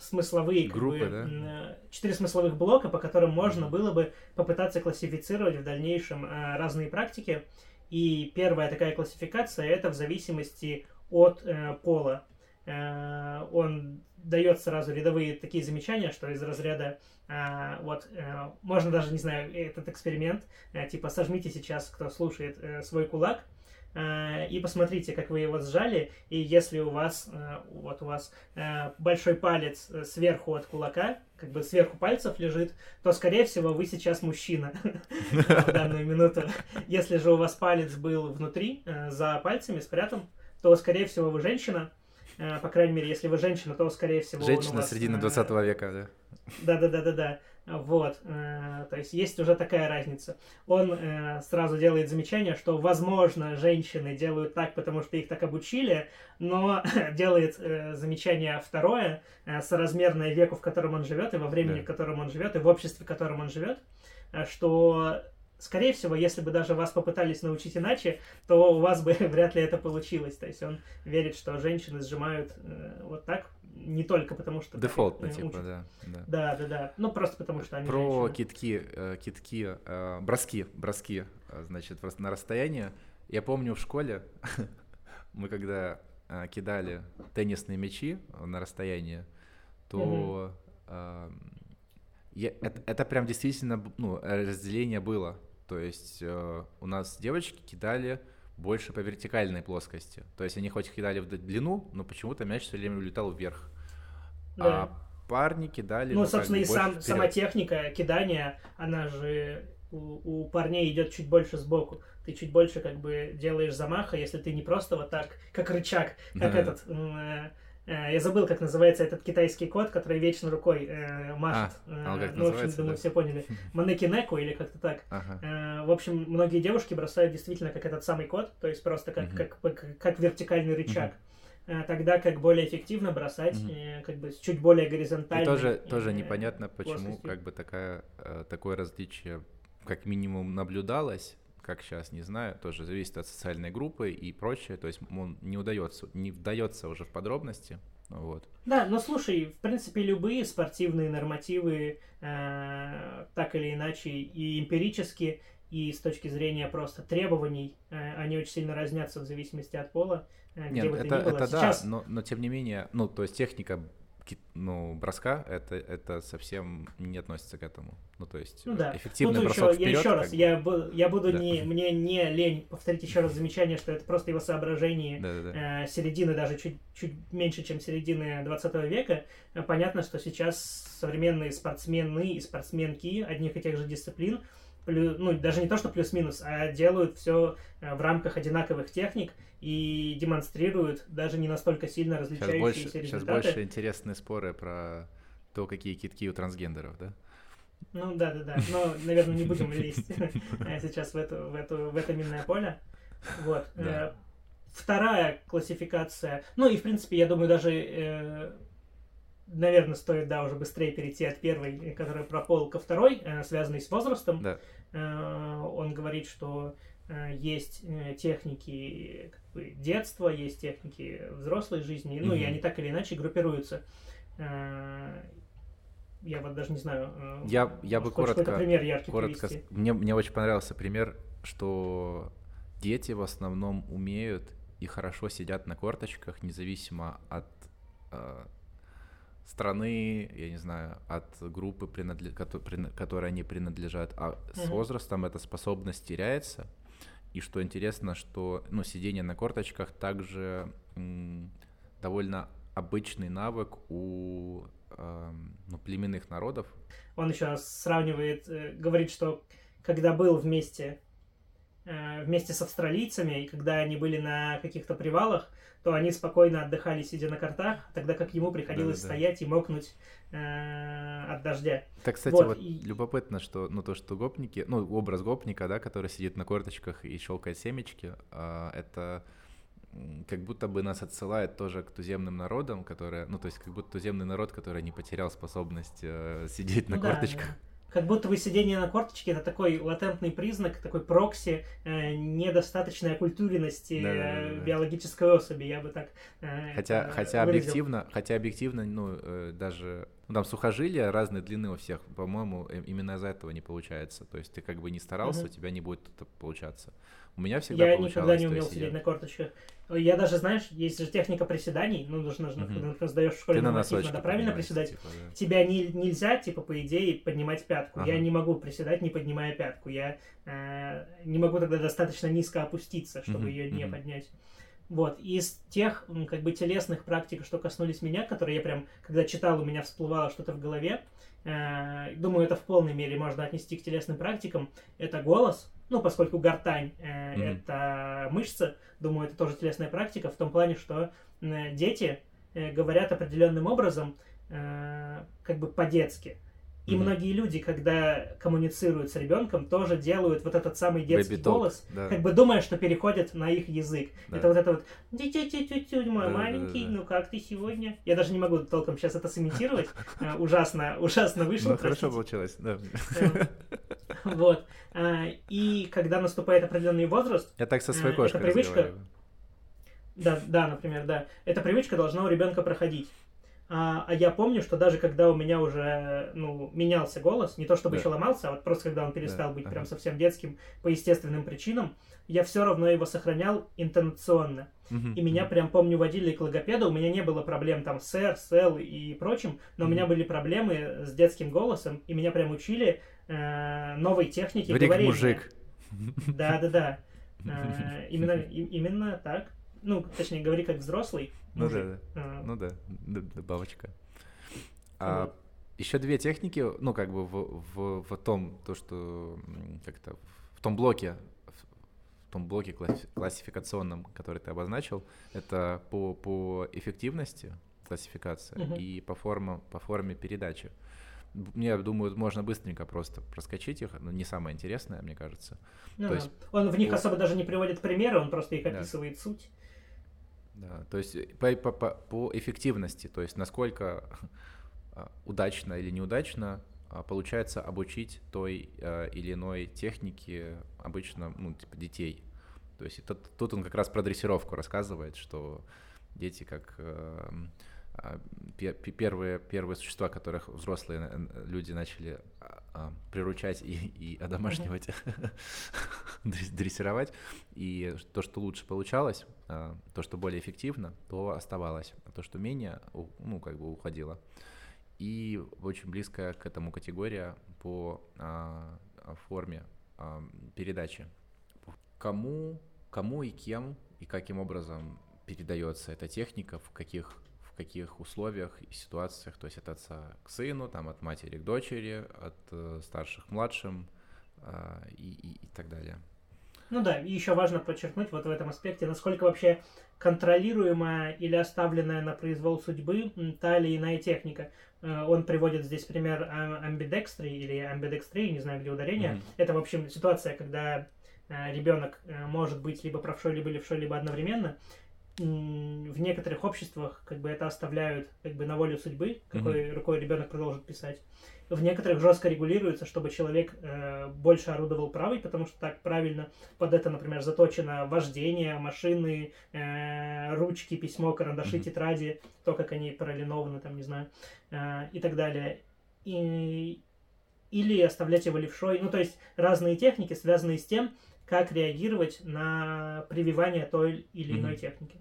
смысловые группы, как бы, да? Э, четыре смысловых блока, по которым можно было бы попытаться классифицировать в дальнейшем э, разные практики. И первая такая классификация это в зависимости от э, пола. Э, он дает сразу рядовые такие замечания, что из разряда э, вот э, можно даже не знаю этот эксперимент э, типа сожмите сейчас кто слушает э, свой кулак Э, и посмотрите, как вы его сжали, и если у вас, э, вот у вас э, большой палец сверху от кулака, как бы сверху пальцев лежит, то, скорее всего, вы сейчас мужчина в данную минуту. Если же у вас палец был внутри, за пальцами спрятан, то, скорее всего, вы женщина. По крайней мере, если вы женщина, то, скорее всего, Женщина середины 20 века, да? Да-да-да-да-да. Вот, э, то есть есть уже такая разница. Он э, сразу делает замечание, что, возможно, женщины делают так, потому что их так обучили, но делает э, замечание второе, соразмерное веку, в котором он живет, и во времени, да. в котором он живет, и в обществе, в котором он живет, что скорее всего, если бы даже вас попытались научить иначе, то у вас бы вряд ли это получилось. То есть он верит, что женщины сжимают э, вот так не только потому, что... Дефолтно, типа, да, да. Да, да, да. Ну, просто потому, что они Про женщины. китки, э, китки, э, броски, броски, э, значит, просто на расстояние. Я помню в школе, мы когда кидали теннисные мячи на расстояние, то я, это, это прям действительно ну, разделение было. То есть у нас девочки кидали больше по вертикальной плоскости. То есть они хоть кидали в длину, но почему-то мяч все время улетал вверх. Да. А парни кидали... Ну, ну собственно, и сам, сама техника кидания, она же у, у парней идет чуть больше сбоку. Ты чуть больше как бы делаешь замаха, если ты не просто вот так, как рычаг, как да. этот... Э, Э, я забыл, как называется этот китайский кот, который вечно рукой э, машет. А, э, ну, в общем, думаю, да? все поняли. Манекинеку или как-то так. Ага. Э, в общем, многие девушки бросают действительно как этот самый кот, то есть просто как, угу. как, как, как вертикальный рычаг. Угу. Тогда как более эффективно бросать, угу. э, как бы чуть более горизонтальной. И тоже, э, тоже непонятно, почему как бы такая, э, такое различие как минимум наблюдалось, как сейчас, не знаю, тоже зависит от социальной группы и прочее, то есть он не удается, не вдается уже в подробности, вот. Да, но слушай, в принципе, любые спортивные нормативы, э, так или иначе, и эмпирически, и с точки зрения просто требований, э, они очень сильно разнятся в зависимости от пола. Э, Нет, где бы это, это, это Сейчас... да, но, но тем не менее, ну, то есть техника ну, броска, это, это совсем не относится к этому. Ну, то есть ну, да. эффективный ну, бросок еще, вперед. Я еще раз, я, буду, я буду да. не, мне не лень повторить еще раз замечание, что это просто его соображение да, да, да. Э, середины, даже чуть, чуть меньше, чем середины 20 века. Понятно, что сейчас современные спортсмены и спортсменки одних и тех же дисциплин ну, даже не то, что плюс-минус, а делают все э, в рамках одинаковых техник и демонстрируют даже не настолько сильно различающиеся сейчас больше, результаты. Сейчас больше интересные споры про то, какие китки у трансгендеров, да? Ну да, да, да. Но, наверное, не будем лезть э, сейчас в, эту, в, эту, в это минное поле. Вот. Да. Э, вторая классификация. Ну и, в принципе, я думаю, даже наверное, стоит, да, уже быстрее перейти от первой, которая про пол, ко второй, связанной с возрастом. Да. Э, он говорит, что э, есть техники как бы, детства, есть техники взрослой жизни, ну, и они так или иначе группируются. Я вот даже не знаю. Я, я бы коротко, пример яркий коротко мне, мне очень понравился пример, что дети в основном умеют и хорошо сидят на корточках, независимо от страны, я не знаю, от группы, принадлеж... которой они принадлежат, а mm-hmm. с возрастом эта способность теряется. И что интересно, что ну, сидение на корточках также м, довольно обычный навык у э, ну, племенных народов. Он еще сравнивает, э, говорит, что когда был вместе вместе с австралийцами, и когда они были на каких-то привалах, то они спокойно отдыхали, сидя на картах, тогда как ему приходилось Да-да-да. стоять и мокнуть э, от дождя. Так, кстати, вот, вот и... любопытно, что, ну, то, что гопники, ну, образ гопника, да, который сидит на корточках и щелкает семечки, э, это как будто бы нас отсылает тоже к туземным народам, которые, ну, то есть как будто туземный народ, который не потерял способность э, сидеть ну, на да, корточках. Да как будто бы сидение на корточке это такой латентный признак, такой прокси э, недостаточной окультуренности да, да, да, да. биологической особи, я бы так э, хотя, хотя выразил. объективно, хотя объективно, ну, э, даже ну, там сухожилия разной длины у всех, по-моему, э, именно из-за этого не получается. То есть ты как бы не старался, угу. у тебя не будет это получаться. У меня всегда Я никогда не умел сидеть на корточках. Я даже, знаешь, есть же техника приседаний, ну, нужно, нужно, mm-hmm. когда сдаешь в школе норматив, надо правильно приседать. Типа, да. Тебя не, нельзя, типа, по идее, поднимать пятку. Ага. Я не могу приседать, не поднимая пятку. Я э, не могу тогда достаточно низко опуститься, чтобы mm-hmm. ее не mm-hmm. поднять. Вот, из тех, как бы, телесных практик, что коснулись меня, которые я прям, когда читал, у меня всплывало что-то в голове, э, думаю, это в полной мере можно отнести к телесным практикам, это голос, ну, поскольку гортань э, mm-hmm. это мышца, думаю, это тоже телесная практика в том плане, что э, дети э, говорят определенным образом, э, как бы по-детски. И mm-hmm. многие люди, когда коммуницируют с ребенком, тоже делают вот этот самый детский Baby голос, да. как бы думая, что переходят на их язык. Да. Это вот это вот «Тю-тю-тю-тю, мой да, маленький, да, да, да. ну как ты сегодня?» Я даже не могу толком сейчас это сымитировать. Э, ужасно, ужасно вышло. Ну, хорошо получилось, да. Вот. А, и когда наступает определенный возраст... Я так со своей э, кошкой привычка... Да, да, например, да. Эта привычка должна у ребенка проходить. А, а я помню, что даже когда у меня уже ну, менялся голос, не то чтобы да. еще ломался, а вот просто когда он перестал да. быть ага. прям совсем детским по естественным причинам, я все равно его сохранял интонационно. Угу, и меня угу. прям, помню, водили к логопеду, у меня не было проблем там с R, с L и прочим, но угу. у меня были проблемы с детским голосом, и меня прям учили э, новой технике Врик говорения. мужик. Да-да-да. Э, именно, именно так. Ну, точнее, говори как взрослый. Ну да, да. А. Ну да, добавочка. А, вот. Еще две техники, ну, как бы в, в, в том, то, что как-то в том блоке, в том блоке классификационном, который ты обозначил, это по, по эффективности классификация угу. и по, форме, по форме передачи. Мне, думаю, можно быстренько просто проскочить их, но не самое интересное, мне кажется. Ну, То есть, он в них по... особо даже не приводит примеры, он просто их описывает да. суть. Да, то есть э, по, по, по, по эффективности, то есть насколько а, удачно или неудачно а, получается обучить той э, или иной технике обычно ну, типа детей. То есть это, тут он как раз про дрессировку рассказывает, что дети как э, а, первые, первые существа, которых взрослые люди начали а, а, приручать и, и одомашнивать, дрессировать, и то, что лучше получалось, то, что более эффективно, то оставалось, а то, что менее, ну, как бы уходило. И очень близкая к этому категория по форме передачи. Кому, кому и кем и каким образом передается эта техника, в каких каких условиях и ситуациях, то есть от отца к сыну, там, от матери к дочери, от э, старших к младшим э, и, и, и так далее. Ну да, и еще важно подчеркнуть вот в этом аспекте, насколько вообще контролируемая или оставленная на произвол судьбы та или иная техника. Э, он приводит здесь пример амбидекстрии или амбидекстрии, не знаю, где ударение. Mm-hmm. Это, в общем, ситуация, когда э, ребенок э, может быть либо правшой, либо левшой, либо одновременно в некоторых обществах как бы это оставляют как бы на волю судьбы, какой mm-hmm. рукой ребенок продолжит писать. В некоторых жестко регулируется, чтобы человек э, больше орудовал правой, потому что так правильно под это, например, заточено вождение, машины, э, ручки, письмо, карандаши, mm-hmm. тетради, то, как они пролинованы, там, не знаю, э, и так далее. И, или оставлять его левшой. Ну, то есть разные техники, связанные с тем, как реагировать на прививание той или иной mm-hmm. техники.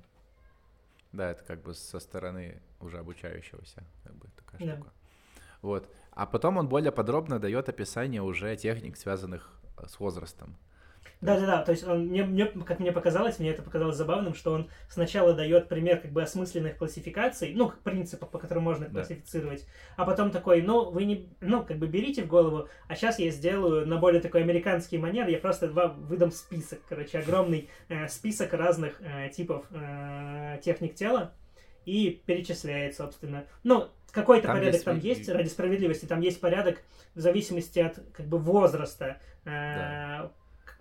Да, это как бы со стороны уже обучающегося, как бы такая да. штука. Вот. А потом он более подробно дает описание уже техник, связанных э, с возрастом. Да-да-да, то есть он, мне, мне, как мне показалось, мне это показалось забавным, что он сначала дает пример как бы осмысленных классификаций, ну, принципов, по которым можно Да. классифицировать, а потом такой, ну, вы не, ну, как бы берите в голову, а сейчас я сделаю на более такой американский манер, я просто вам выдам список, короче, огромный э, список разных э, типов э, техник тела, и перечисляет, собственно. Ну, какой-то Там порядок есть там есть, ради справедливости, там есть порядок в зависимости от как бы возраста, э, Да.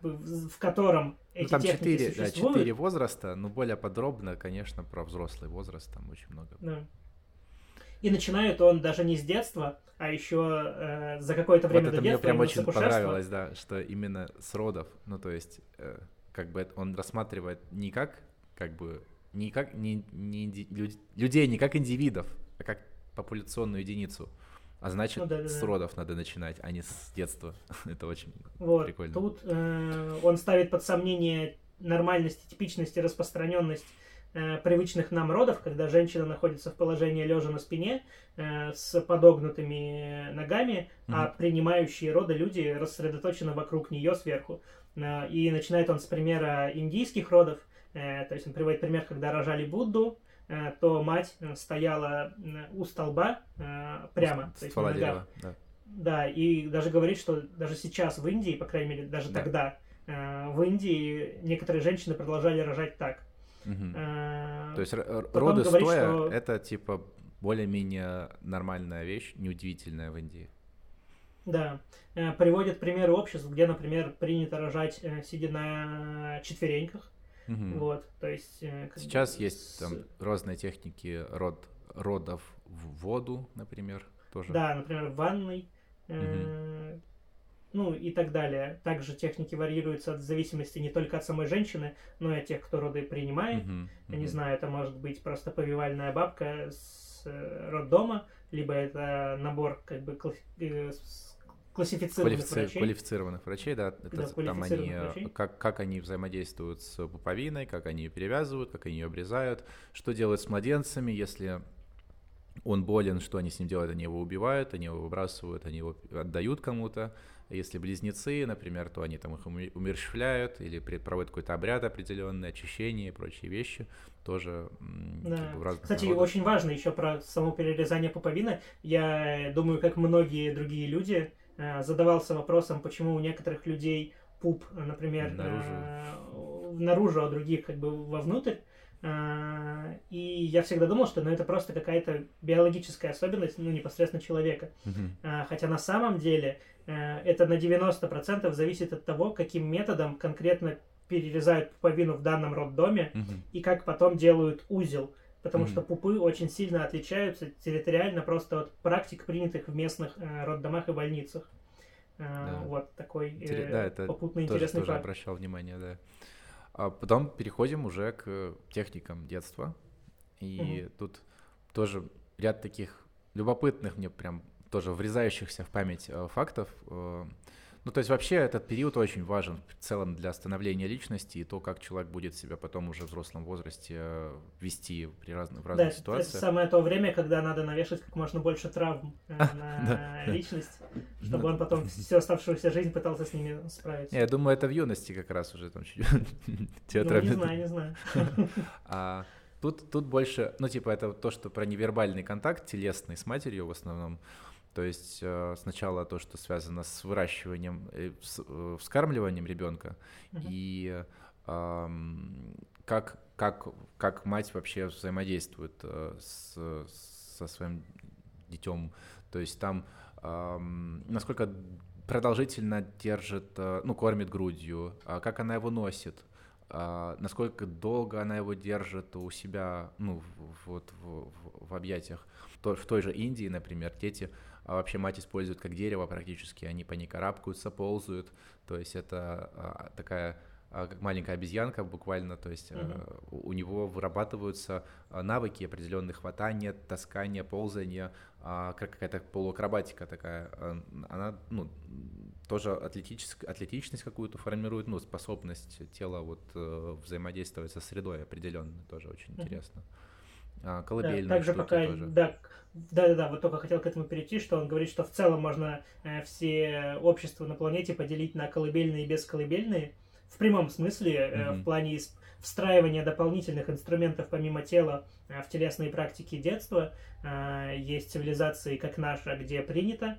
В котором Ну, эти там техники четыре, да, существуют. четыре возраста, но более подробно, конечно, про взрослый возраст там очень много. Да. И начинает он даже не с детства, а еще э, за какое-то время вот до это мне детства, прям именно с очень понравилось, да, что именно с родов, ну то есть э, как бы он рассматривает не как как бы не как не, не инди- люд- людей не как индивидов, а как популяционную единицу. А значит, Ну да, да, с да. родов надо начинать, а не с детства. это очень Вот. прикольно. Тут э, он ставит под сомнение нормальность, типичность и распространенность э, привычных нам родов, когда женщина находится в положении лежа на спине э, с подогнутыми ногами, а Мгм. принимающие роды люди рассредоточены вокруг нее сверху. Э, и начинает он с примера индийских родов. Э, то есть он приводит пример, когда рожали Будду, то мать э, стояла э, у столба э, прямо. С то есть ствола на ногах. дерева, да. Да, и даже говорит, что даже сейчас в Индии, по крайней мере, даже Да. тогда, э, в Индии некоторые женщины продолжали рожать так. Э, То есть роды говорит, стоя что- это типа более-менее нормальная вещь, неудивительная в Индии. Да. Э, Приводит примеры обществ, где, например, принято рожать, э, сидя на четвереньках. Мгм. Вот, то есть... э, как бы Сейчас есть с- там разные техники род, родов в воду, например, тоже. Да, например, в ванной. э, Ну и так далее. Также техники варьируются в зависимости не только от самой женщины, но и от тех, кто роды принимает. Мгм, Я не знаю, это может быть просто повивальная бабка с э, роддома, либо это набор как бы э, классифицированных Квалифици- врачей. Квалифицированных врачей, да, это Да, там они, э, врачей. как, как они взаимодействуют с пуповиной, как они ее перевязывают, как они ее обрезают, что делают с младенцами, если он болен, что они с ним делают, они его убивают, они его выбрасывают, они его отдают кому-то. Если близнецы, например, то они там их умерщвляют или проводят какой-то обряд определенный, очищение и прочие вещи, тоже Да. как бы в разных Кстати, народах. очень важно еще про само перерезание пуповины. Я думаю, как многие другие люди, задавался вопросом, почему у некоторых людей пуп, э, например, Наружу. э, наружу, а других как бы вовнутрь. Э, И я всегда думал, что ну, это просто какая-то биологическая особенность, ну, непосредственно человека. А, Хотя на самом деле э, это на 90% зависит от того, каким методом конкретно перерезают пуповину в данном роддоме Мгм. и как потом делают узел. Потому Мгм. что пупы очень сильно отличаются территориально просто от практик, принятых в местных э, роддомах и больницах. Э, Да. Вот такой э, Интере- да, это попутный тоже, интересный тоже факт. обращал внимание, да. А потом переходим уже к техникам детства. И тут тоже ряд таких любопытных мне прям тоже врезающихся в память э, фактов. Ну, то есть вообще этот период очень важен в целом для становления личности и то, как человек будет себя потом уже в взрослом возрасте э, вести при разных, в Да, разных это, это ситуациях. самое то время, когда надо навешать как можно больше травм э, Да, на да. личность, чтобы он потом всю оставшуюся жизнь пытался с ними справиться. Я думаю, это в юности как раз уже там чуть Ну, не знаю, не знаю. А тут, тут больше, ну, типа, это то, что про невербальный контакт телесный с матерью в основном. То есть э, сначала то, что связано с выращиванием, э, с, э, вскармливанием ребенка, Мгм. и как, как, как мать вообще взаимодействует с, со своим детем. То есть там ам, насколько продолжительно держит, ну, кормит грудью, а как она его носит, а, насколько долго она его держит у себя, ну, вот в, в- в объятиях. То- в той же Индии, например, дети а, вообще мать используют как дерево практически, они по ней карабкаются, ползают, то есть это а, такая а, как маленькая обезьянка буквально, то есть э, у него вырабатываются а, навыки определенные хватания, таскания, ползания, как какая-то полуакробатика такая, она, ну, тоже атлетическая, атлетичность какую-то формирует, ну, способность тела вот э, взаимодействовать со средой определенной, тоже очень Мгм. интересно. А, Да, колыбельные также пока, тоже. да, да, да, да, вот только хотел к этому перейти, что он говорит, что в целом можно э, все общества на планете поделить на колыбельные и бесколыбельные. в прямом смысле, mm-hmm. в плане встраивания дополнительных инструментов помимо тела в телесные практики детства. Есть цивилизации, как наша, где принято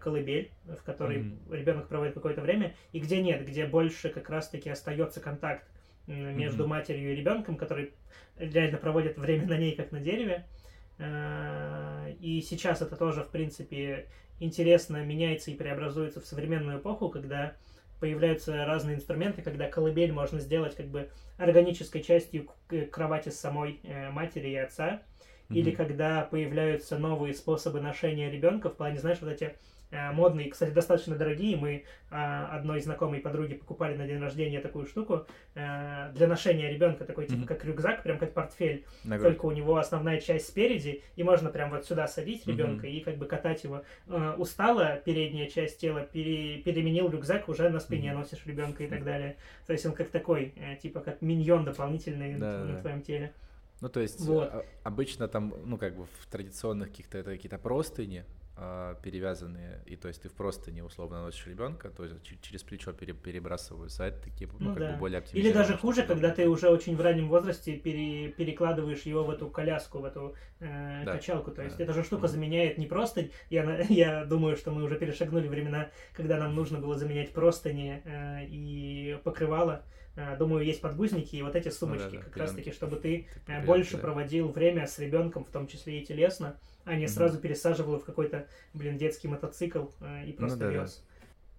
колыбель, в которой mm-hmm. ребенок проводит какое-то время, и где нет, где больше как раз-таки остается контакт между mm-hmm. матерью и ребенком, который реально проводит время на ней, как на дереве. И сейчас это тоже, в принципе, интересно меняется и преобразуется в современную эпоху, когда появляются разные инструменты, когда колыбель можно сделать как бы органической частью кровати самой э, матери и отца, mm-hmm. или когда появляются новые способы ношения ребенка в плане, знаешь, вот эти Э, модные, кстати, достаточно дорогие. Мы а, одной знакомой подруге покупали на день рождения такую штуку э, для ношения ребенка, такой типа mm-hmm. как рюкзак, прям как портфель. Нагрузка. Только у него основная часть спереди, и можно прям вот сюда садить ребенка mm-hmm. и как бы катать его. Э, устала передняя часть тела, пере, переменил рюкзак, уже на спине mm-hmm. носишь ребенка и так далее. То есть он как такой, типа как миньон дополнительный да, на, да. на твоем теле. Ну, то есть вот. обычно там, ну, как бы в традиционных каких-то это какие-то простыни, а, перевязанные, и то есть ты в просто не условно носишь ребенка, то есть через плечо пере, перебрасываются, а это такие, ну, ну как да. бы более Или даже хуже, когда ты уже очень в раннем возрасте пере, перекладываешь его в эту коляску, в эту э, да. качалку, то есть да. эта же штука mm-hmm. заменяет не просто, я, я думаю, что мы уже перешагнули времена, когда нам нужно было заменять простыни э, и покрывало, Думаю, есть подгузники и вот эти сумочки, ну, да, да, как раз таки, чтобы ты э, больше да. проводил время с ребенком, в том числе и телесно, а не mm-hmm. сразу пересаживал в какой-то, блин, детский мотоцикл э, и просто ну, да, вез. Да.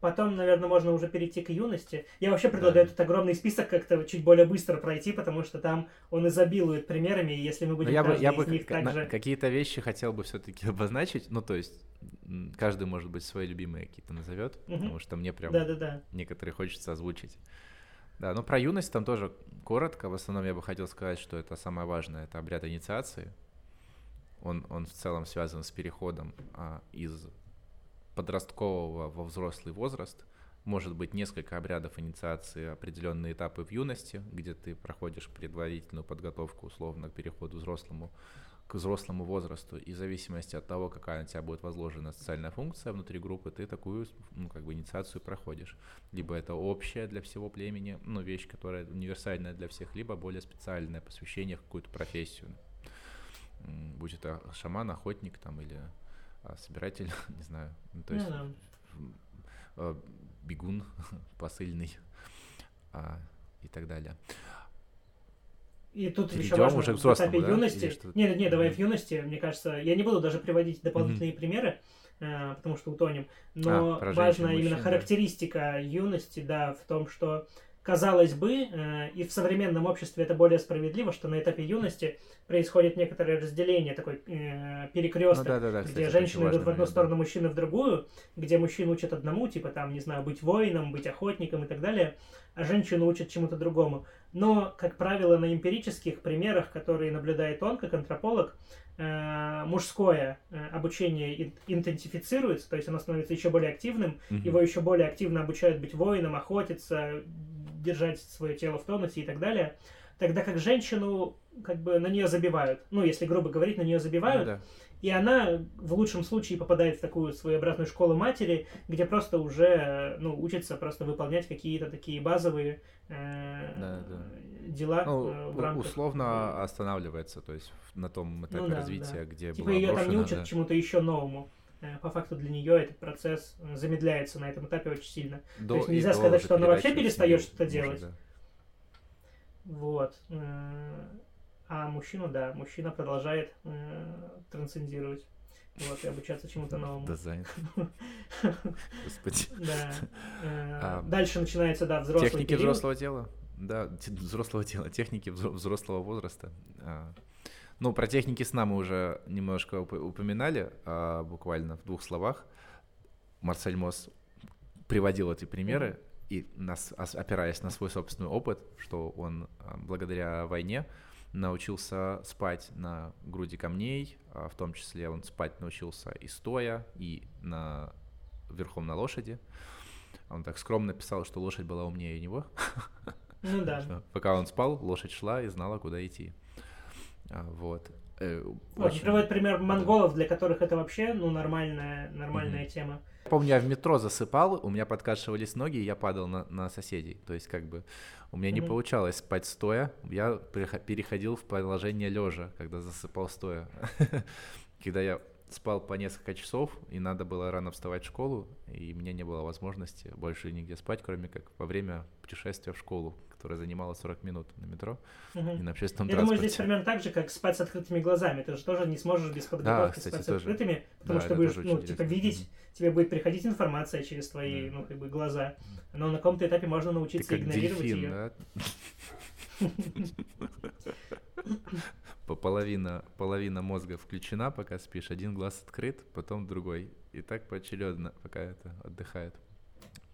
Потом, наверное, можно уже перейти к юности. Я вообще предлагаю да. этот огромный список как-то чуть более быстро пройти, потому что там он изобилует примерами, и если мы будем я бы, я бы них также... какие-то вещи хотел бы все-таки обозначить, ну, то есть каждый, может быть, свои любимые какие-то назовет, угу. потому что мне прям да, да, да. некоторые хочется озвучить. Да, ну про юность там тоже коротко. В основном я бы хотел сказать, что это самое важное, это обряд инициации он, он в целом связан с переходом а, из подросткового во взрослый возраст. Может быть несколько обрядов инициации, определенные этапы в юности, где ты проходишь предварительную подготовку условно к переходу взрослому, к взрослому возрасту, и в зависимости от того, какая на тебя будет возложена социальная функция внутри группы, ты такую ну, как бы инициацию проходишь. Либо это общая для всего племени, ну, вещь, которая универсальная для всех, либо более специальное посвящение в какую-то профессию будь это шаман, охотник там или а, собиратель, не знаю, ну, то есть ну, да. э, бегун посыльный а, и так далее. И тут Перейдем еще важно, уже к в этапе да? юности... Нет, нет, давай в юности, мне кажется, я не буду даже приводить дополнительные mm-hmm. примеры, э, потому что утонем, но а, важна именно мужчин, характеристика да. юности, да, в том, что Казалось бы, э, и в современном обществе это более справедливо, что на этапе юности происходит некоторое разделение, такой э, перекресток, ну, да, да, да, где женщины идут в одну сторону, мужчины в другую, где мужчин учат одному, типа там, не знаю, быть воином, быть охотником и так далее, а женщину учат чему-то другому. Но, как правило, на эмпирических примерах, которые наблюдает он, как антрополог, э, мужское э, обучение интенсифицируется, то есть оно становится еще более активным, mm-hmm. его еще более активно обучают быть воином, охотиться, держать свое тело в тонусе и так далее, тогда как женщину как бы на нее забивают. Ну, если грубо говорить, на нее забивают. Ну, да. И она в лучшем случае попадает в такую своеобразную школу матери, где просто уже ну, учится просто выполнять какие-то такие базовые э, да, да. дела. Ну, э, в рамках... Условно останавливается, то есть на том этапе ну, да, развития, да. где типа ее там не учат да. чему-то еще новому. Э, по факту для нее этот процесс э, замедляется на этом этапе очень сильно. До, То есть нельзя сказать, что она вообще перестает что-то делать. Да. Вот. Э, а мужчину, да, мужчина продолжает трансцендировать. Вот, и обучаться чему-то новому. Занят. Господи. Да. А, Дальше начинается, да, взрослый Техники взрослого тела. Да, взрослого тела, техники взрослого возраста. А, ну, про техники сна мы уже немножко упоминали, а, буквально в двух словах. Марсель Мосс приводил эти примеры, и нас, опираясь на свой собственный опыт, что он благодаря войне научился спать на груди камней, а в том числе он спать научился и стоя, и на, верхом на лошади. Он так скромно писал, что лошадь была умнее него. Ну да. Пока он спал, лошадь шла и знала, куда идти. А, вот. Э, вот, очень... приводит пример монголов, для которых это вообще ну, нормальная, нормальная mm-hmm. тема. Помню, я в метро засыпал, у меня подкашивались ноги, и я падал на, на соседей. То есть, как бы, у меня не Мгм. получалось спать стоя, я перех- переходил в положение лежа, когда засыпал стоя. Когда я спал по несколько часов, и надо было рано вставать в школу, и у меня не было возможности больше нигде спать, кроме как во время путешествия в школу, которое занимало 40 минут на метро Мгм. и на общественном Я думаю, здесь транспорте. примерно так же, как спать с открытыми глазами. Ты же тоже не сможешь без подготовки кстати, спать с тоже. открытыми, потому Да, что будешь, ну, типа, интересно. видеть, тебе будет приходить информация через твои, Да. ну, как бы, глаза. Но на каком-то этапе можно Ты научиться как игнорировать дельфин, ее. да? По- Половина, половина мозга включена, пока спишь, один глаз открыт, потом другой. И так поочередно, пока это отдыхает.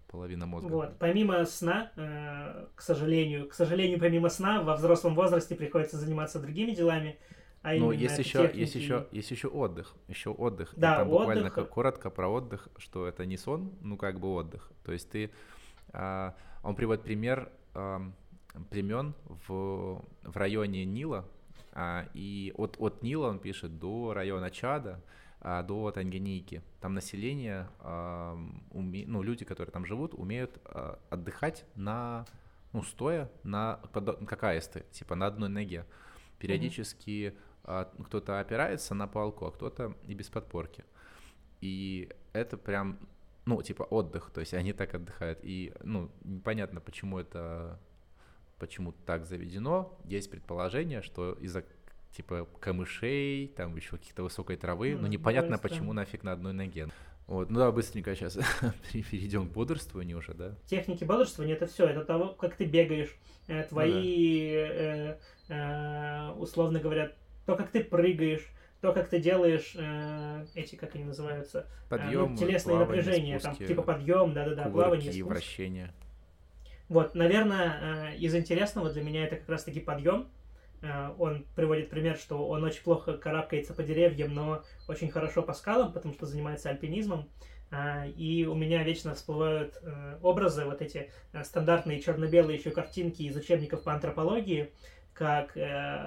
Половина мозга. Вот. Помимо сна, э, к сожалению, к сожалению, помимо сна, во взрослом возрасте приходится заниматься другими делами, а Ну, есть еще, есть техники. еще, есть еще отдых. Еще отдых. И Да, там буквально отдых. ко- коротко про отдых, что это не сон, ну как бы отдых. То есть ты, а, он приводит пример ам, племен в, в районе Нила, а, и от, от Нила он пишет до района Чада, а, до Танганьики. Там население, уме- ну люди, которые там живут, умеют а, отдыхать на, ну стоя на подо- как аисты, типа на одной ноге. Периодически а, кто-то опирается на палку, а кто-то и без подпорки. И это прям, ну, типа отдых, то есть они так отдыхают. И, ну, непонятно, почему это, почему так заведено. Есть предположение, что из-за типа камышей, там еще каких-то высокой травы, но М, непонятно, бывает почему нафиг на одной ноге. Вот, ну да, быстренько сейчас перейдем к бодрствованию уже, да? Техники бодрствования это все, это того, как ты бегаешь, э, твои, э, э, условно говоря, то, как ты прыгаешь, то, как ты делаешь э, эти, как они называются, э, ну, Подъем, телесные напряжения, там, типа подъем, да-да-да, плавание, спуск. вращения. Вот, наверное, э, из интересного для меня это как раз-таки подъем. Э, Он приводит пример, что он очень плохо карабкается по деревьям, но очень хорошо по скалам, потому что занимается альпинизмом. А, И у меня вечно всплывают э, образы, вот эти э, стандартные черно-белые еще картинки из учебников по антропологии, как э,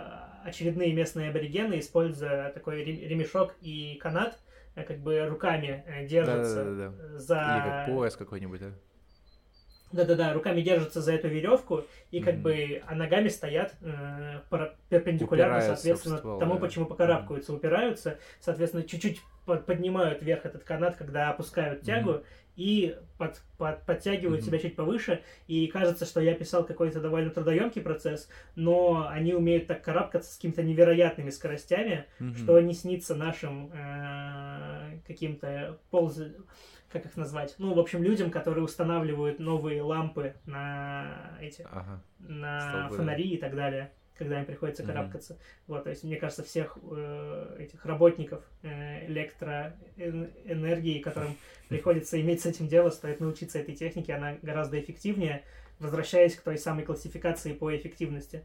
очередные местные аборигены, используя такой рем- ремешок и канат, э, как бы руками э, держатся Да-да-да. за... Или как пояс какой-нибудь, да? Да-да-да, руками держатся за эту веревку, и как Мгм. бы, а ногами стоят э, перпендикулярно, Упираются соответственно, ствол, тому, да. почему покарабкаются, упираются, соответственно, чуть-чуть под- поднимают вверх этот канат, когда опускают тягу, и под- под- подтягивают Мгм. себя чуть повыше, и кажется, что я писал какой-то довольно трудоемкий процесс, но они умеют так карабкаться с какими-то невероятными скоростями, Мгм. что не снится нашим э, каким-то полз... как их назвать? Ну, в общем, людям, которые устанавливают новые лампы на эти Ага. на Столбы, фонари и так далее, когда им приходится карабкаться. Вот, то есть, мне кажется, всех э, этих работников э, электроэнергии, которым приходится иметь с этим дело, стоит научиться этой технике, она гораздо эффективнее, возвращаясь к той самой классификации по эффективности.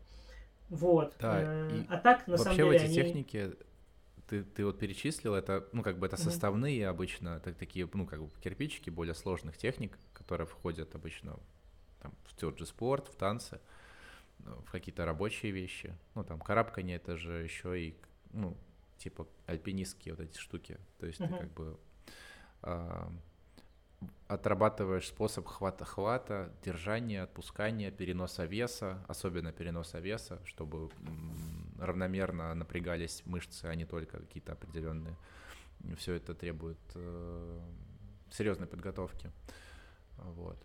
Вот. Да, Э, и а так, на самом Вообще в деле, эти они... техники ты, ты вот перечислил, это, ну, как бы это составные обычно, это такие, ну, как бы кирпичики более сложных техник, которые входят обычно там, в тот же спорт, в танцы, ну, в какие-то рабочие вещи. Ну, там, карабкание это же еще и, ну, типа альпинистские вот эти штуки. То есть Мгм. ты как бы а, отрабатываешь способ хвата, хвата, держания, отпускания, переноса веса, особенно переноса веса, чтобы равномерно напрягались мышцы, а не только какие-то определенные. Все это требует э, серьезной подготовки. Вот.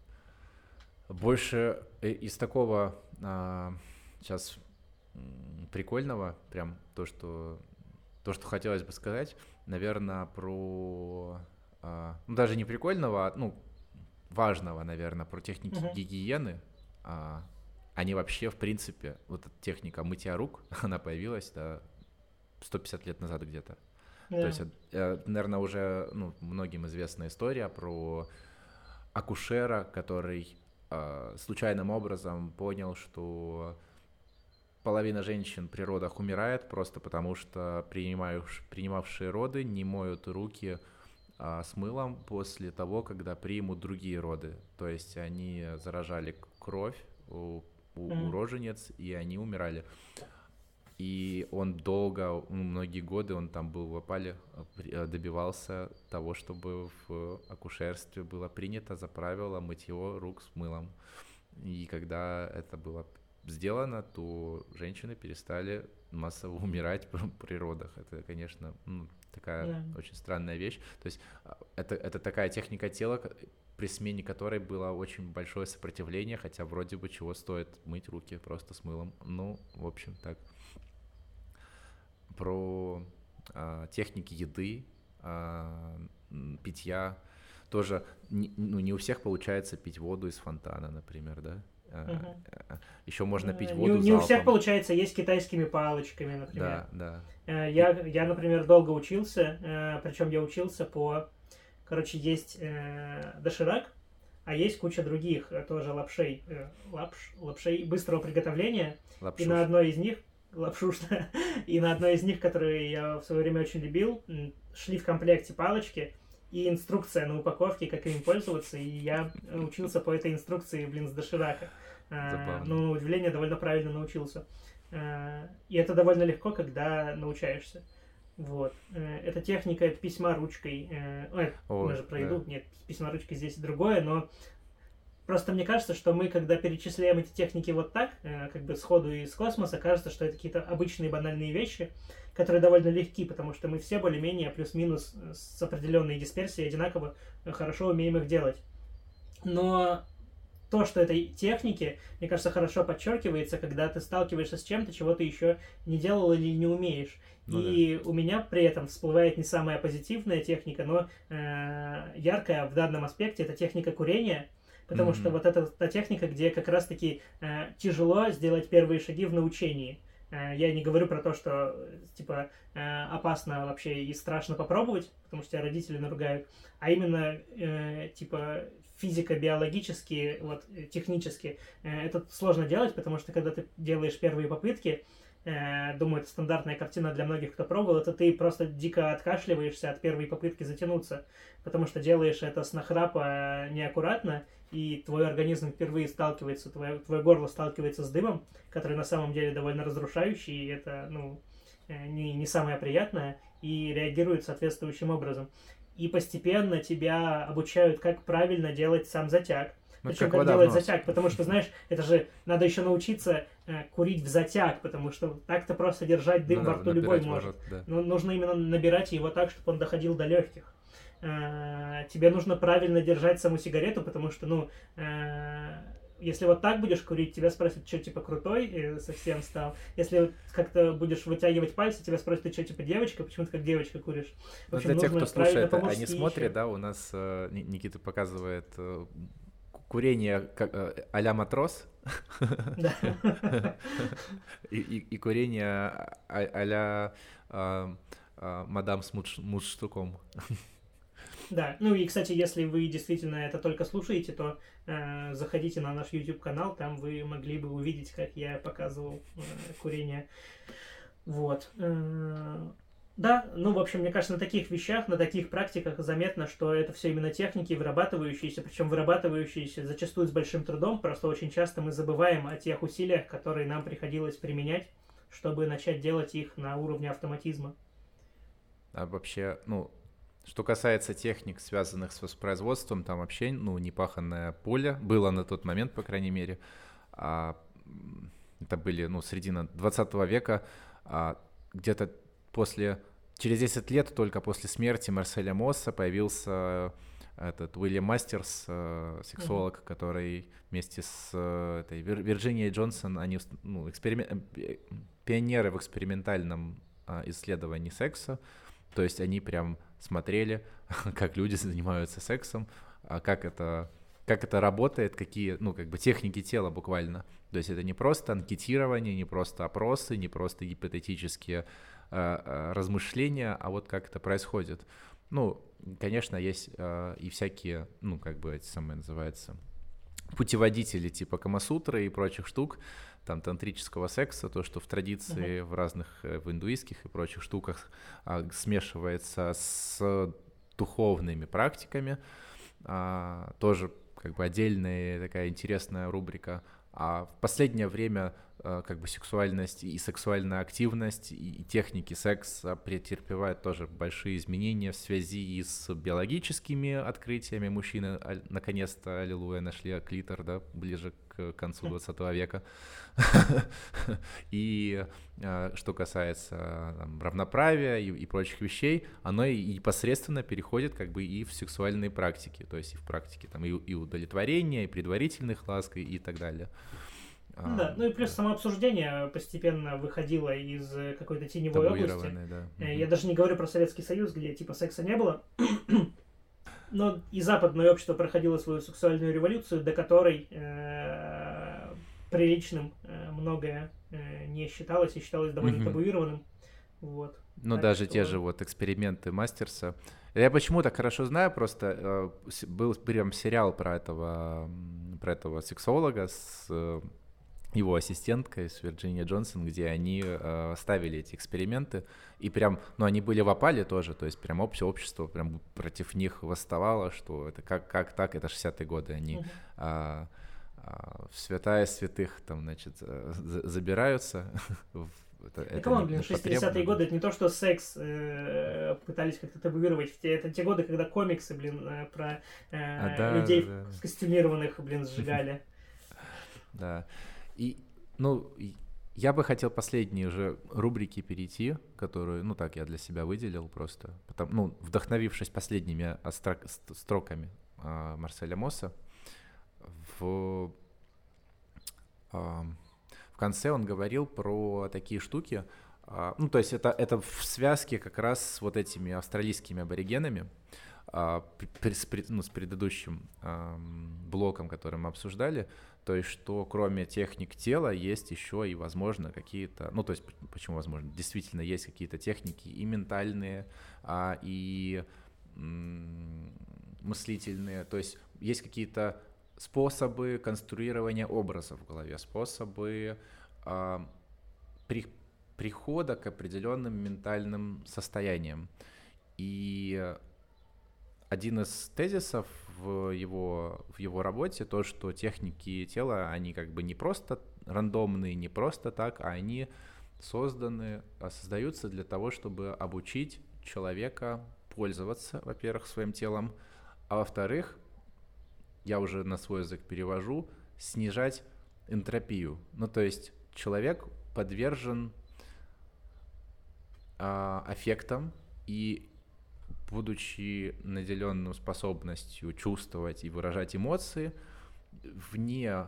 Больше э, из такого сейчас прикольного, прям то, что то, что хотелось бы сказать, наверное, про а, ну, даже не прикольного, а ну, важного, наверное, про техники Мгм. гигиены. А, они вообще, в принципе, вот эта техника мытья рук, она появилась да, 150 лет назад где-то. Да. То есть, наверное, уже ну, многим известна история про акушера, который э, случайным образом понял, что половина женщин при родах умирает просто потому, что принимаешь, принимавшие роды не моют руки а, с мылом после того, когда примут другие роды. То есть они заражали кровь у, у, у Мгм. роженец, и они умирали. и он долго, ну, многие годы он там был в опале, э, добивался того, чтобы в акушерстве было принято за правило мытье рук с мылом. И когда это было сделано, то женщины перестали массово умирать при родах. Это, конечно, ну, такая yeah. очень странная вещь. То есть а, это, это такая техника тела, при смене которой было очень большое сопротивление, хотя вроде бы чего стоит мыть руки просто с мылом. Ну, в общем, так. Про а, техники еды, а, питья. Тоже не, ну, не у всех получается пить воду из фонтана, например, да? Угу. Еще можно пить воду. Не, не у всех получается есть китайскими палочками, например. Да, да. Я, я, например, долго учился, э, причем я учился по, короче, есть э, доширак, а есть куча других тоже лапшей, лапш, лапшей быстрого приготовления. Лапшуш. И на одной из них лапшуш, и на одной из них, которые я в свое время очень любил, шли в комплекте палочки, и инструкция на упаковке, как им пользоваться, и я учился по этой инструкции, блин, с доширака. А, ну, на удивление, довольно правильно научился. А, и это довольно легко, когда научаешься. Вот. Э, эта техника, это письма ручкой. Э, ой, Ой, мы же про еду. Да. Нет, письма ручкой здесь другое, но Просто мне кажется, что мы, когда перечисляем эти техники вот так, э, как бы сходу из космоса, кажется, что это какие-то обычные банальные вещи, которые довольно легки, потому что мы все более-менее плюс-минус с определенной дисперсией одинаково хорошо умеем их делать. Но то, что этой техники, мне кажется, хорошо подчеркивается, когда ты сталкиваешься с чем-то, чего ты еще не делал или не умеешь. Ну, и да. у меня при этом всплывает не самая позитивная техника, но э, яркая в данном аспекте это техника курения – Потому mm-hmm. что вот это та техника, где как раз-таки э, тяжело сделать первые шаги в научении. Э, я не говорю про то, что типа э, опасно вообще и страшно попробовать, потому что тебя родители наругают, а именно э, типа физико-биологически, вот технически э, это сложно делать, потому что когда ты делаешь первые попытки, э, думаю, это стандартная картина для многих, кто пробовал, это ты просто дико откашливаешься от первой попытки затянуться, потому что делаешь это с нахрапа неаккуратно, и твой организм впервые сталкивается, твое, твое горло сталкивается с дымом, который на самом деле довольно разрушающий, и это, ну, э, не, не самое приятное, и реагирует соответствующим образом. И постепенно тебя обучают, как правильно делать сам затяг. Ну, Причем как, как делать затяг, потому что, знаешь, это же надо еще научиться э, курить в затяг, потому что так-то просто держать дым ну, во рту любой может. может да. Но нужно именно набирать его так, чтобы он доходил до легких. Э, тебе нужно правильно держать саму сигарету, потому что, ну, э, если вот так будешь курить, тебя спросят, что, типа, крутой и совсем стал. Если как-то будешь вытягивать пальцы, тебя спросят, ты что, типа, девочка, почему ты как девочка куришь? В общем, для тех, кто слушает, они смотрят, еще. да, у нас э, Никита показывает э, курение как, э, а-ля матрос. и, и, и курение а, а-ля а, а, мадам с мундштуком. Да, ну и, кстати, если вы действительно это только слушаете, то э, заходите на наш YouTube-канал, там вы могли бы увидеть, как я показывал э, курение. Вот. Э, да, ну, в общем, мне кажется, на таких вещах, на таких практиках заметно, что это все именно техники вырабатывающиеся, причем вырабатывающиеся зачастую с большим трудом, просто очень часто мы забываем о тех усилиях, которые нам приходилось применять, чтобы начать делать их на уровне автоматизма. А вообще, ну, что касается техник, связанных с воспроизводством, там вообще, ну, непаханное поле было на тот момент, по крайней мере. А, это были, ну, середина 20 века, а, где-то после, через 10 лет, только после смерти Марселя Мосса появился этот Уильям Мастерс, э, сексолог, mm-hmm. который вместе с э, этой Вирджинией Джонсон, они ну, эксперимен... Э, пионеры в экспериментальном э, исследовании секса, то есть они прям смотрели, как люди занимаются сексом, а как это, как это работает, какие, ну, как бы техники тела буквально. То есть это не просто анкетирование, не просто опросы, не просто гипотетические э, э, размышления, а вот как это происходит. Ну, конечно, есть э, и всякие, ну, как бы эти самые называются, путеводители типа Камасутры и прочих штук, там тантрического секса, то, что в традиции uh-huh. в разных, э, в индуистских и прочих штуках а, смешивается с духовными практиками, а, тоже как бы отдельная такая интересная рубрика. А в последнее время э, как бы сексуальность и сексуальная активность и техники секса претерпевают тоже большие изменения в связи с биологическими открытиями. Мужчины наконец-то, аллилуйя, нашли клитор, да, ближе к концу 20 века. И э, что касается там, равноправия и, и прочих вещей, оно и непосредственно переходит как бы и в сексуальные практики, то есть и в практике там и, и удовлетворения, и предварительных ласк, и, и так далее. Да, ну и плюс само обсуждение постепенно выходило из какой-то теневой области. Да. Э, я даже не говорю про Советский Союз, где типа секса не было. Но и западное общество проходило свою сексуальную революцию, до которой э, приличным э, многое э, не считалось и считалось довольно mm-hmm. табуированным. Вот. Ну, так даже что... те же вот эксперименты Мастерса. Я почему так хорошо знаю, просто э, был прям сериал про этого, про этого сексолога с э, его ассистенткой, с Вирджинией Джонсон, где они э, ставили эти эксперименты, и прям, ну, они были в опале тоже, то есть прям общее общество прям против них восставало, что это как, как так, это 60-е годы, они а, а, в святая святых там, значит, э, забираются Это, это come on, блин, 60-е годы это не то, что секс э, пытались как-то табуировать. Это те годы, когда комиксы, блин, э, про э, а, да, людей да. костюмированных, блин, сжигали. Да. И, ну, я бы хотел последние уже рубрики перейти, которые, ну так, я для себя выделил просто, потому, ну, вдохновившись последними строками э, Марселя Мосса, в, э, в конце он говорил про такие штуки, э, ну, то есть это, это в связке как раз с вот этими австралийскими аборигенами, э, с, ну, с предыдущим э, блоком, который мы обсуждали, то есть, что кроме техник тела есть еще и, возможно, какие-то, ну, то есть, почему возможно, действительно есть какие-то техники и ментальные, а, и мыслительные, то есть, есть какие-то способы конструирования образов в голове, способы а, при, прихода к определенным ментальным состояниям. И один из тезисов в его, в его работе то, что техники тела, они как бы не просто рандомные, не просто так, а они созданы, а создаются для того, чтобы обучить человека пользоваться, во-первых, своим телом, а во-вторых, я уже на свой язык перевожу, снижать энтропию. Ну, то есть человек подвержен а, аффектам, и будучи наделенным способностью чувствовать и выражать эмоции, вне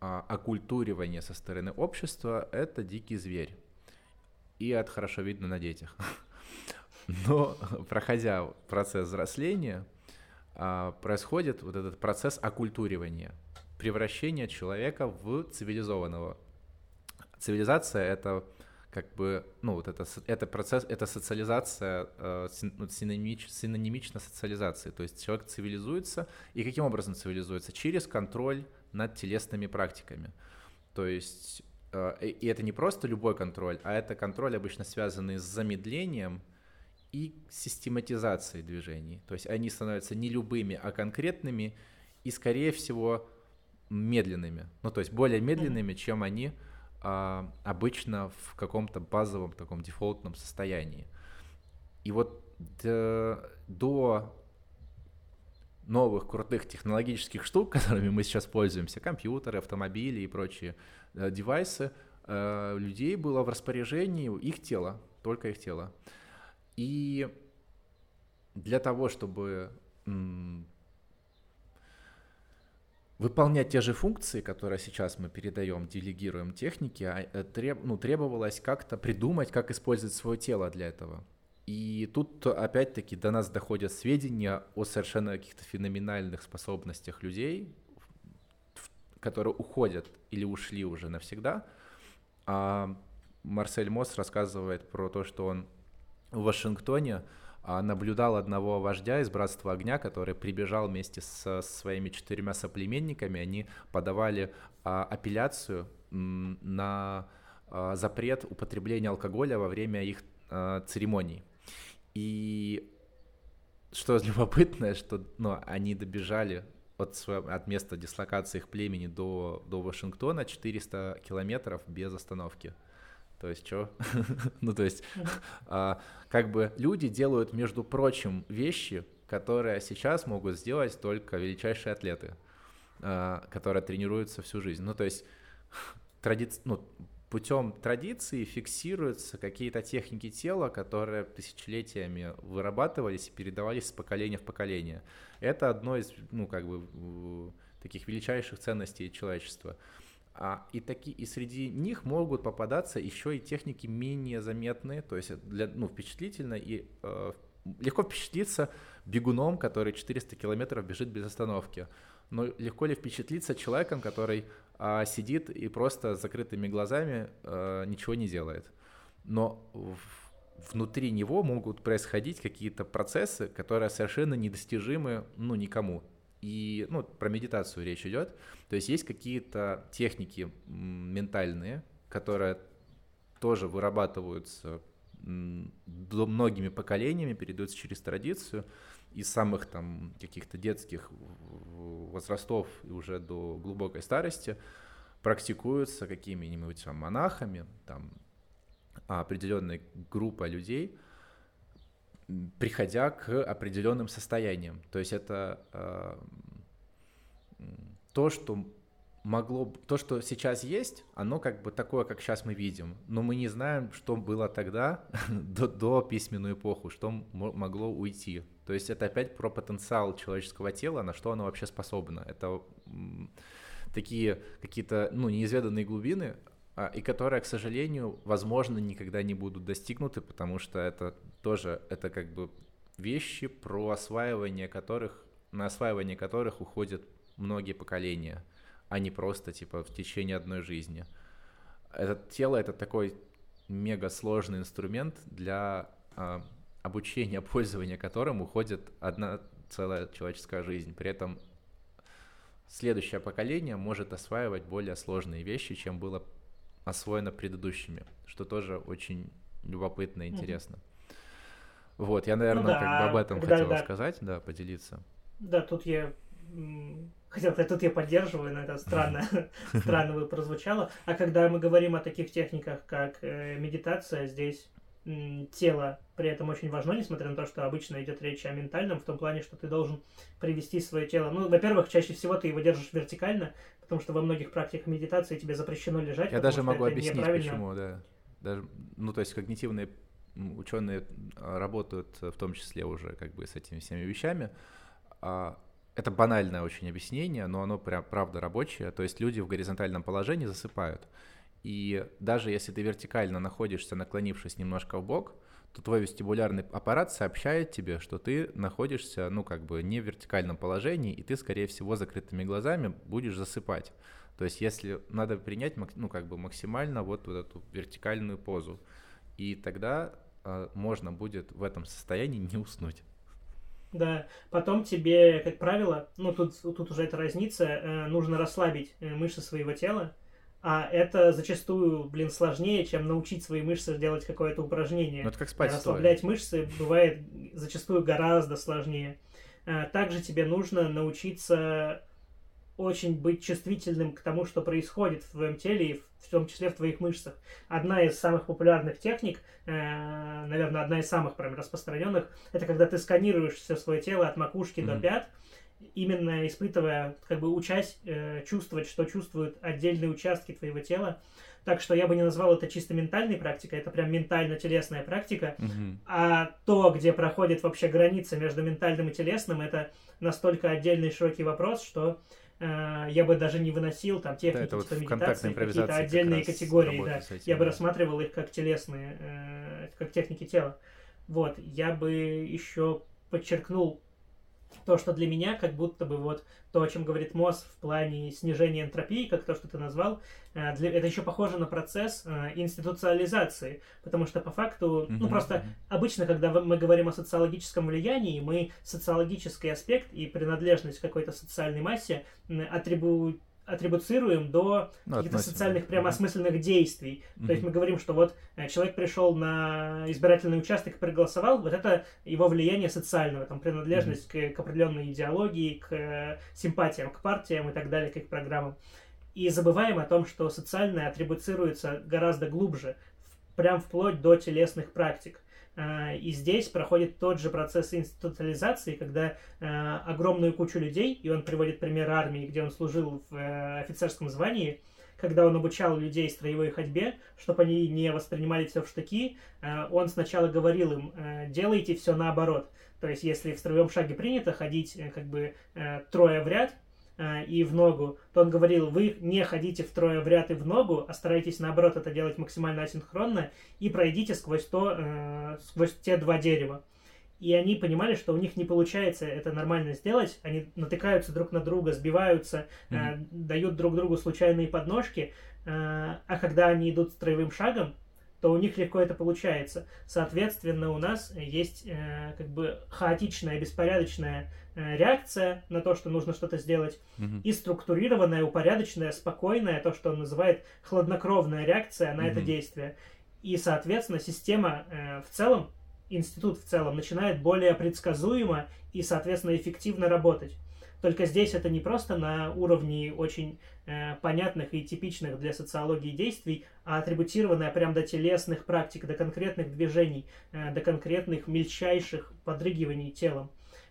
а, оккультуривания со стороны общества, это дикий зверь. И это хорошо видно на детях. Но проходя процесс взросления, а, происходит вот этот процесс оккультуривания, превращения человека в цивилизованного. Цивилизация — это как бы, ну, вот это, это процесс, это социализация, э, ну, синонимич, синонимично социализации. То есть человек цивилизуется, и каким образом цивилизуется? Через контроль над телесными практиками. То есть, э, и это не просто любой контроль, а это контроль обычно связанный с замедлением и систематизацией движений. То есть они становятся не любыми, а конкретными и, скорее всего, медленными. Ну, то есть более медленными, чем они обычно в каком-то базовом таком дефолтном состоянии. И вот до, до новых крутых технологических штук, которыми мы сейчас пользуемся, компьютеры, автомобили и прочие э, девайсы, э, людей было в распоряжении их тело, только их тело. И для того, чтобы выполнять те же функции, которые сейчас мы передаем, делегируем технике, а, э, ну, требовалось как-то придумать, как использовать свое тело для этого. И тут опять-таки до нас доходят сведения о совершенно каких-то феноменальных способностях людей, которые уходят или ушли уже навсегда. А Марсель Мосс рассказывает про то, что он в Вашингтоне наблюдал одного вождя из Братства Огня, который прибежал вместе со своими четырьмя соплеменниками. Они подавали а, апелляцию на а, запрет употребления алкоголя во время их церемоний. И что любопытное, что ну, они добежали от, от места дислокации их племени до, до Вашингтона 400 километров без остановки. То есть что? ну, то есть, а, как бы люди делают, между прочим, вещи, которые сейчас могут сделать только величайшие атлеты, а, которые тренируются всю жизнь. Ну, то есть, тради... ну, путем традиции фиксируются какие-то техники тела, которые тысячелетиями вырабатывались и передавались с поколения в поколение. Это одно из, ну, как бы, таких величайших ценностей человечества. А, и, такие, и среди них могут попадаться еще и техники менее заметные, то есть для, ну, впечатлительно и э, легко впечатлиться бегуном, который 400 километров бежит без остановки. Но легко ли впечатлиться человеком, который э, сидит и просто с закрытыми глазами э, ничего не делает. Но внутри него могут происходить какие-то процессы, которые совершенно недостижимы ну, никому и ну, про медитацию речь идет. То есть есть какие-то техники ментальные, которые тоже вырабатываются многими поколениями, передаются через традицию, из самых там каких-то детских возрастов и уже до глубокой старости практикуются какими-нибудь там, монахами, там определенной группой людей – приходя к определенным состояниям. То есть это э, то, что могло, то, что сейчас есть, оно как бы такое, как сейчас мы видим, но мы не знаем, что было тогда, до, до письменную эпоху, что могло уйти. То есть это опять про потенциал человеческого тела, на что оно вообще способно. Это такие какие-то ну, неизведанные глубины, а, и которые, к сожалению, возможно, никогда не будут достигнуты, потому что это тоже, это как бы вещи, про осваивание которых, на осваивание которых уходят многие поколения, а не просто, типа, в течение одной жизни. Это тело — это такой мега сложный инструмент для а, обучения, пользования которым уходит одна целая человеческая жизнь. При этом следующее поколение может осваивать более сложные вещи, чем было освоено предыдущими, что тоже очень любопытно и интересно. Mm-hmm. Вот, я, наверное, ну, да, как бы об этом когда, хотел да. сказать, да, поделиться. Да, тут я хотел сказать, тут я поддерживаю, но это странно, странно бы прозвучало. А когда мы говорим о таких техниках, как э, медитация, здесь тело при этом очень важно, несмотря на то, что обычно идет речь о ментальном, в том плане, что ты должен привести свое тело. Ну, во-первых, чаще всего ты его держишь вертикально, потому что во многих практиках медитации тебе запрещено лежать. Я даже могу объяснить, почему, да. Даже, ну, то есть когнитивные ученые а, работают в том числе уже как бы с этими всеми вещами. А, это банальное очень объяснение, но оно прям правда рабочее. То есть люди в горизонтальном положении засыпают. И даже если ты вертикально находишься, наклонившись немножко в бок, то твой вестибулярный аппарат сообщает тебе, что ты находишься, ну, как бы не в вертикальном положении, и ты, скорее всего, закрытыми глазами будешь засыпать. То есть, если надо принять, ну, как бы максимально вот, вот эту вертикальную позу, и тогда э, можно будет в этом состоянии не уснуть. Да, потом тебе, как правило, ну тут, тут уже это разница, э, нужно расслабить э, мышцы своего тела, а это зачастую, блин, сложнее, чем научить свои мышцы делать какое-то упражнение. Ну, это как спать Расслаблять стоит. мышцы бывает зачастую гораздо сложнее. Также тебе нужно научиться очень быть чувствительным к тому, что происходит в твоем теле и в том числе в твоих мышцах. Одна из самых популярных техник, э, наверное, одна из самых прям распространенных, это когда ты сканируешь все свое тело от макушки mm-hmm. до пят, именно испытывая, как бы учась э, чувствовать, что чувствуют отдельные участки твоего тела. Так что я бы не назвал это чисто ментальной практикой, это прям ментально-телесная практика. Mm-hmm. А то, где проходит вообще граница между ментальным и телесным, это настолько отдельный широкий вопрос, что я бы даже не выносил там техники да, типа вот медитации, какие-то отдельные категории, да. Этим, я бы рассматривал их как телесные, э, как техники тела. Вот, я бы еще подчеркнул то, что для меня как будто бы вот то, о чем говорит МОЗ в плане снижения энтропии, как то, что ты назвал, э, для, это еще похоже на процесс э, институциализации, потому что по факту, mm-hmm. ну просто обычно, когда мы говорим о социологическом влиянии, мы социологический аспект и принадлежность какой-то социальной массе атрибу атрибуцируем до ну, каких-то социальных прямо осмысленных действий. Mm-hmm. То есть мы говорим, что вот э, человек пришел на избирательный участок и проголосовал, вот это его влияние социального, там принадлежность mm-hmm. к, к определенной идеологии, к симпатиям, к партиям и так далее, к их программам. И забываем о том, что социальное атрибуцируется гораздо глубже, прям вплоть до телесных практик. А, и здесь проходит тот же процесс институциализации, когда а, огромную кучу людей, и он приводит пример армии, где он служил в э, офицерском звании, когда он обучал людей строевой ходьбе, чтобы они не воспринимали все в штыки, он сначала говорил им, э, делайте все наоборот. То есть, если в строевом шаге принято ходить э, как бы трое в ряд, Э, и в ногу, то он говорил, вы не ходите втрое в ряд и в ногу, а старайтесь наоборот это делать максимально асинхронно и пройдите сквозь, то, э, сквозь те два дерева. И они понимали, что у них не получается это нормально сделать. Они натыкаются друг на друга, сбиваются, mm-hmm. э, дают друг другу случайные подножки. Э, а когда они идут строевым шагом, то у них легко это получается. Соответственно, у нас есть э, как бы хаотичная, беспорядочная э, реакция на то, что нужно что-то сделать, mm-hmm. и структурированная, упорядоченная, спокойная, то, что он называет хладнокровная реакция на mm-hmm. это действие. И, соответственно, система э, в целом, институт в целом, начинает более предсказуемо и, соответственно, эффективно работать. Только здесь это не просто на уровне очень э, понятных и типичных для социологии действий, а атрибутированное прям до телесных практик, до конкретных движений, э, до конкретных мельчайших подрыгиваний телом.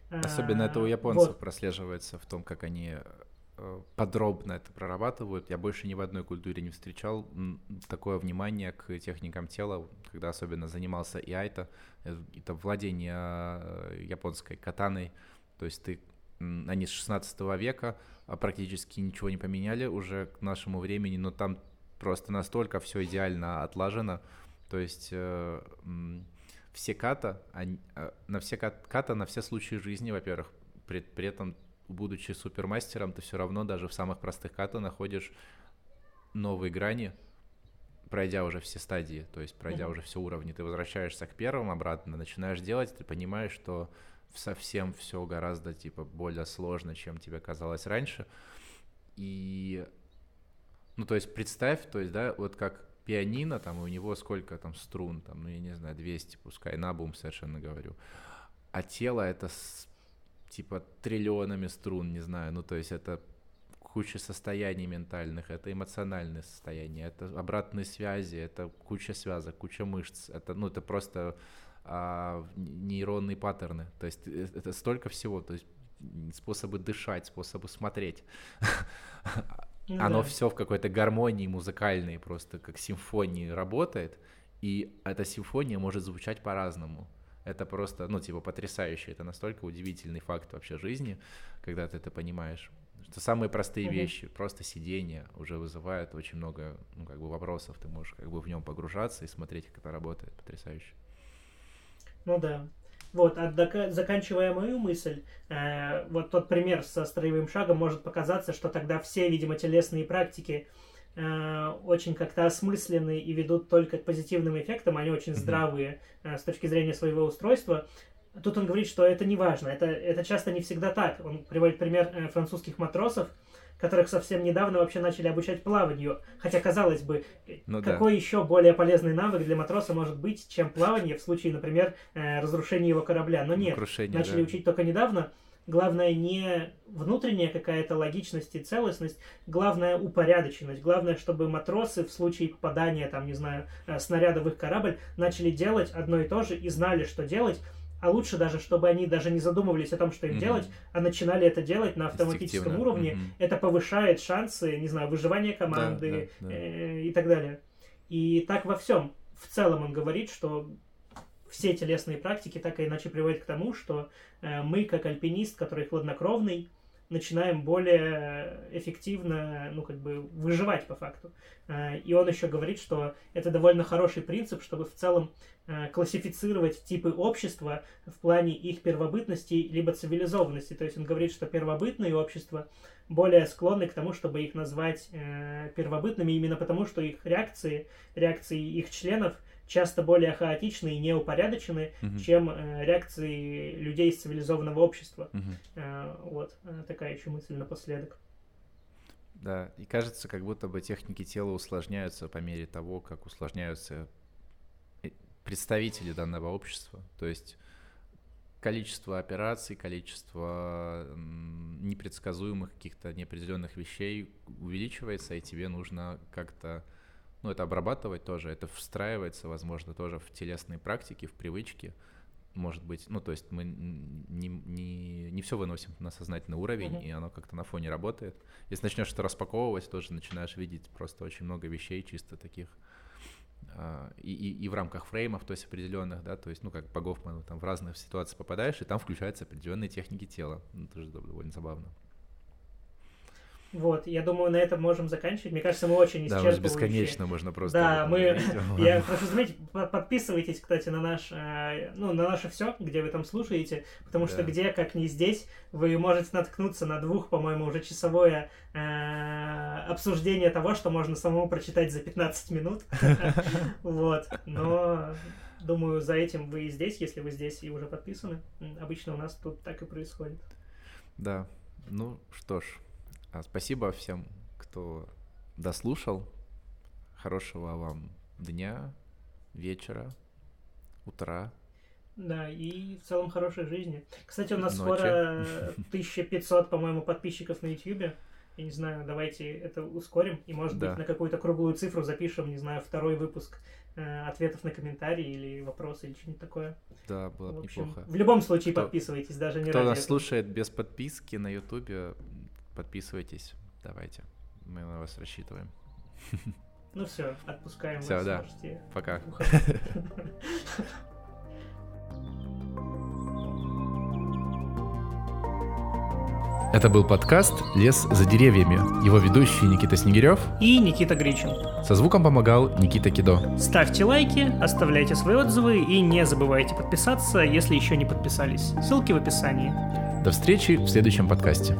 Особенно это у японцев вот. прослеживается в том, как они э, подробно это прорабатывают. Я больше ни в одной культуре не встречал такое внимание к техникам тела, когда особенно занимался и айта, э, это владение э, японской катаной. То есть ты они с 16 века а практически ничего не поменяли уже к нашему времени, но там просто настолько все идеально отлажено. То есть э, все ката, они, э, на все кат, ката на все случаи жизни, во-первых, при, при этом, будучи супермастером, ты все равно даже в самых простых ката находишь новые грани, пройдя уже все стадии, то есть пройдя mm-hmm. уже все уровни, ты возвращаешься к первым обратно, начинаешь делать, ты понимаешь, что совсем все гораздо типа более сложно, чем тебе казалось раньше. И, ну, то есть представь, то есть, да, вот как пианино, там, у него сколько там струн, там, ну, я не знаю, 200, пускай, на бум совершенно говорю. А тело это с, типа триллионами струн, не знаю, ну, то есть это куча состояний ментальных, это эмоциональное состояние, это обратные связи, это куча связок, куча мышц, это, ну, это просто а, нейронные паттерны. То есть э, это столько всего, то есть способы дышать, способы смотреть. Ну, Оно да. все в какой-то гармонии музыкальной, просто как симфонии работает, и эта симфония может звучать по-разному. Это просто, ну, типа, потрясающе. Это настолько удивительный факт вообще жизни, когда ты это понимаешь. Что самые простые угу. вещи, просто сидение уже вызывает очень много, ну, как бы вопросов. Ты можешь как бы в нем погружаться и смотреть, как это работает. Потрясающе. Ну да. Вот, а дока- заканчивая мою мысль, э, вот тот пример со строевым шагом может показаться, что тогда все, видимо, телесные практики э, очень как-то осмысленные и ведут только к позитивным эффектам, они очень здравые э, с точки зрения своего устройства. Тут он говорит, что это не важно, это, это часто не всегда так. Он приводит пример э, французских матросов, которых совсем недавно вообще начали обучать плаванию. Хотя, казалось бы, ну, какой да. еще более полезный навык для матроса может быть, чем плавание в случае, например, э, разрушения его корабля. Но нет, Крушение, начали да. учить только недавно. Главное не внутренняя какая-то логичность и целостность, главное упорядоченность. Главное, чтобы матросы в случае попадания, там, не знаю, э, снаряда в их корабль начали делать одно и то же и знали, что делать, а лучше даже, чтобы они даже не задумывались о том, что им mm-hmm. делать, а начинали это делать на автоматическом уровне. Mm-hmm. Это повышает шансы, не знаю, выживания команды да, да, да. Э, и так далее. И так во всем. В целом он говорит, что все телесные практики так или иначе приводят к тому, что э, мы, как альпинист, который хладнокровный, начинаем более эффективно, ну, как бы, выживать по факту. Э, и он еще говорит, что это довольно хороший принцип, чтобы в целом э, классифицировать типы общества в плане их первобытности либо цивилизованности. То есть он говорит, что первобытные общества более склонны к тому, чтобы их назвать э, первобытными именно потому, что их реакции, реакции их членов – часто более хаотичны и неупорядочены, угу. чем э, реакции людей из цивилизованного общества. Угу. Э, вот э, такая еще мысль напоследок. Да, и кажется, как будто бы техники тела усложняются по мере того, как усложняются э, представители данного общества. То есть количество операций, количество непредсказуемых каких-то неопределенных вещей увеличивается, и тебе нужно как-то, ну, это обрабатывать тоже, это встраивается, возможно, тоже в телесные практики, в привычки, может быть, ну, то есть мы не, не, не все выносим на сознательный уровень, mm-hmm. и оно как-то на фоне работает. Если начнешь что распаковывать, тоже начинаешь видеть просто очень много вещей чисто таких, а, и, и, и в рамках фреймов, то есть определенных, да, то есть, ну, как по Гофману, там в разные ситуации попадаешь, и там включаются определенные техники тела. Ну, это же довольно забавно. Вот, я думаю, на этом можем заканчивать. Мне кажется, мы очень исчерпывающие. Да, бесконечно можно просто... Да, мы... Я прошу заметить, подписывайтесь, кстати, на наш, э, ну, на наше все, где вы там слушаете, потому что где, как не здесь, вы можете наткнуться на двух, по-моему, уже часовое э, обсуждение того, что можно самому прочитать за 15 минут. Вот, но думаю, за этим вы и здесь, если вы здесь и уже подписаны. Обычно у нас тут так и происходит. Да, ну что ж, спасибо всем, кто дослушал. Хорошего вам дня, вечера, утра. Да, и в целом хорошей жизни. Кстати, у нас Ночи. скоро 1500, по-моему, подписчиков на YouTube. Я не знаю, давайте это ускорим и, может да. быть, на какую-то круглую цифру запишем, не знаю, второй выпуск э, ответов на комментарии или вопросы или что-нибудь такое. Да, было бы неплохо. В любом случае кто, подписывайтесь, даже не Кто нас этого. слушает без подписки на YouTube, подписывайтесь. Давайте. Мы на вас рассчитываем. Ну все, отпускаем все, да. Пока. Это был подкаст «Лес за деревьями». Его ведущий Никита Снегирев и Никита Гричин. Со звуком помогал Никита Кидо. Ставьте лайки, оставляйте свои отзывы и не забывайте подписаться, если еще не подписались. Ссылки в описании. До встречи в следующем подкасте.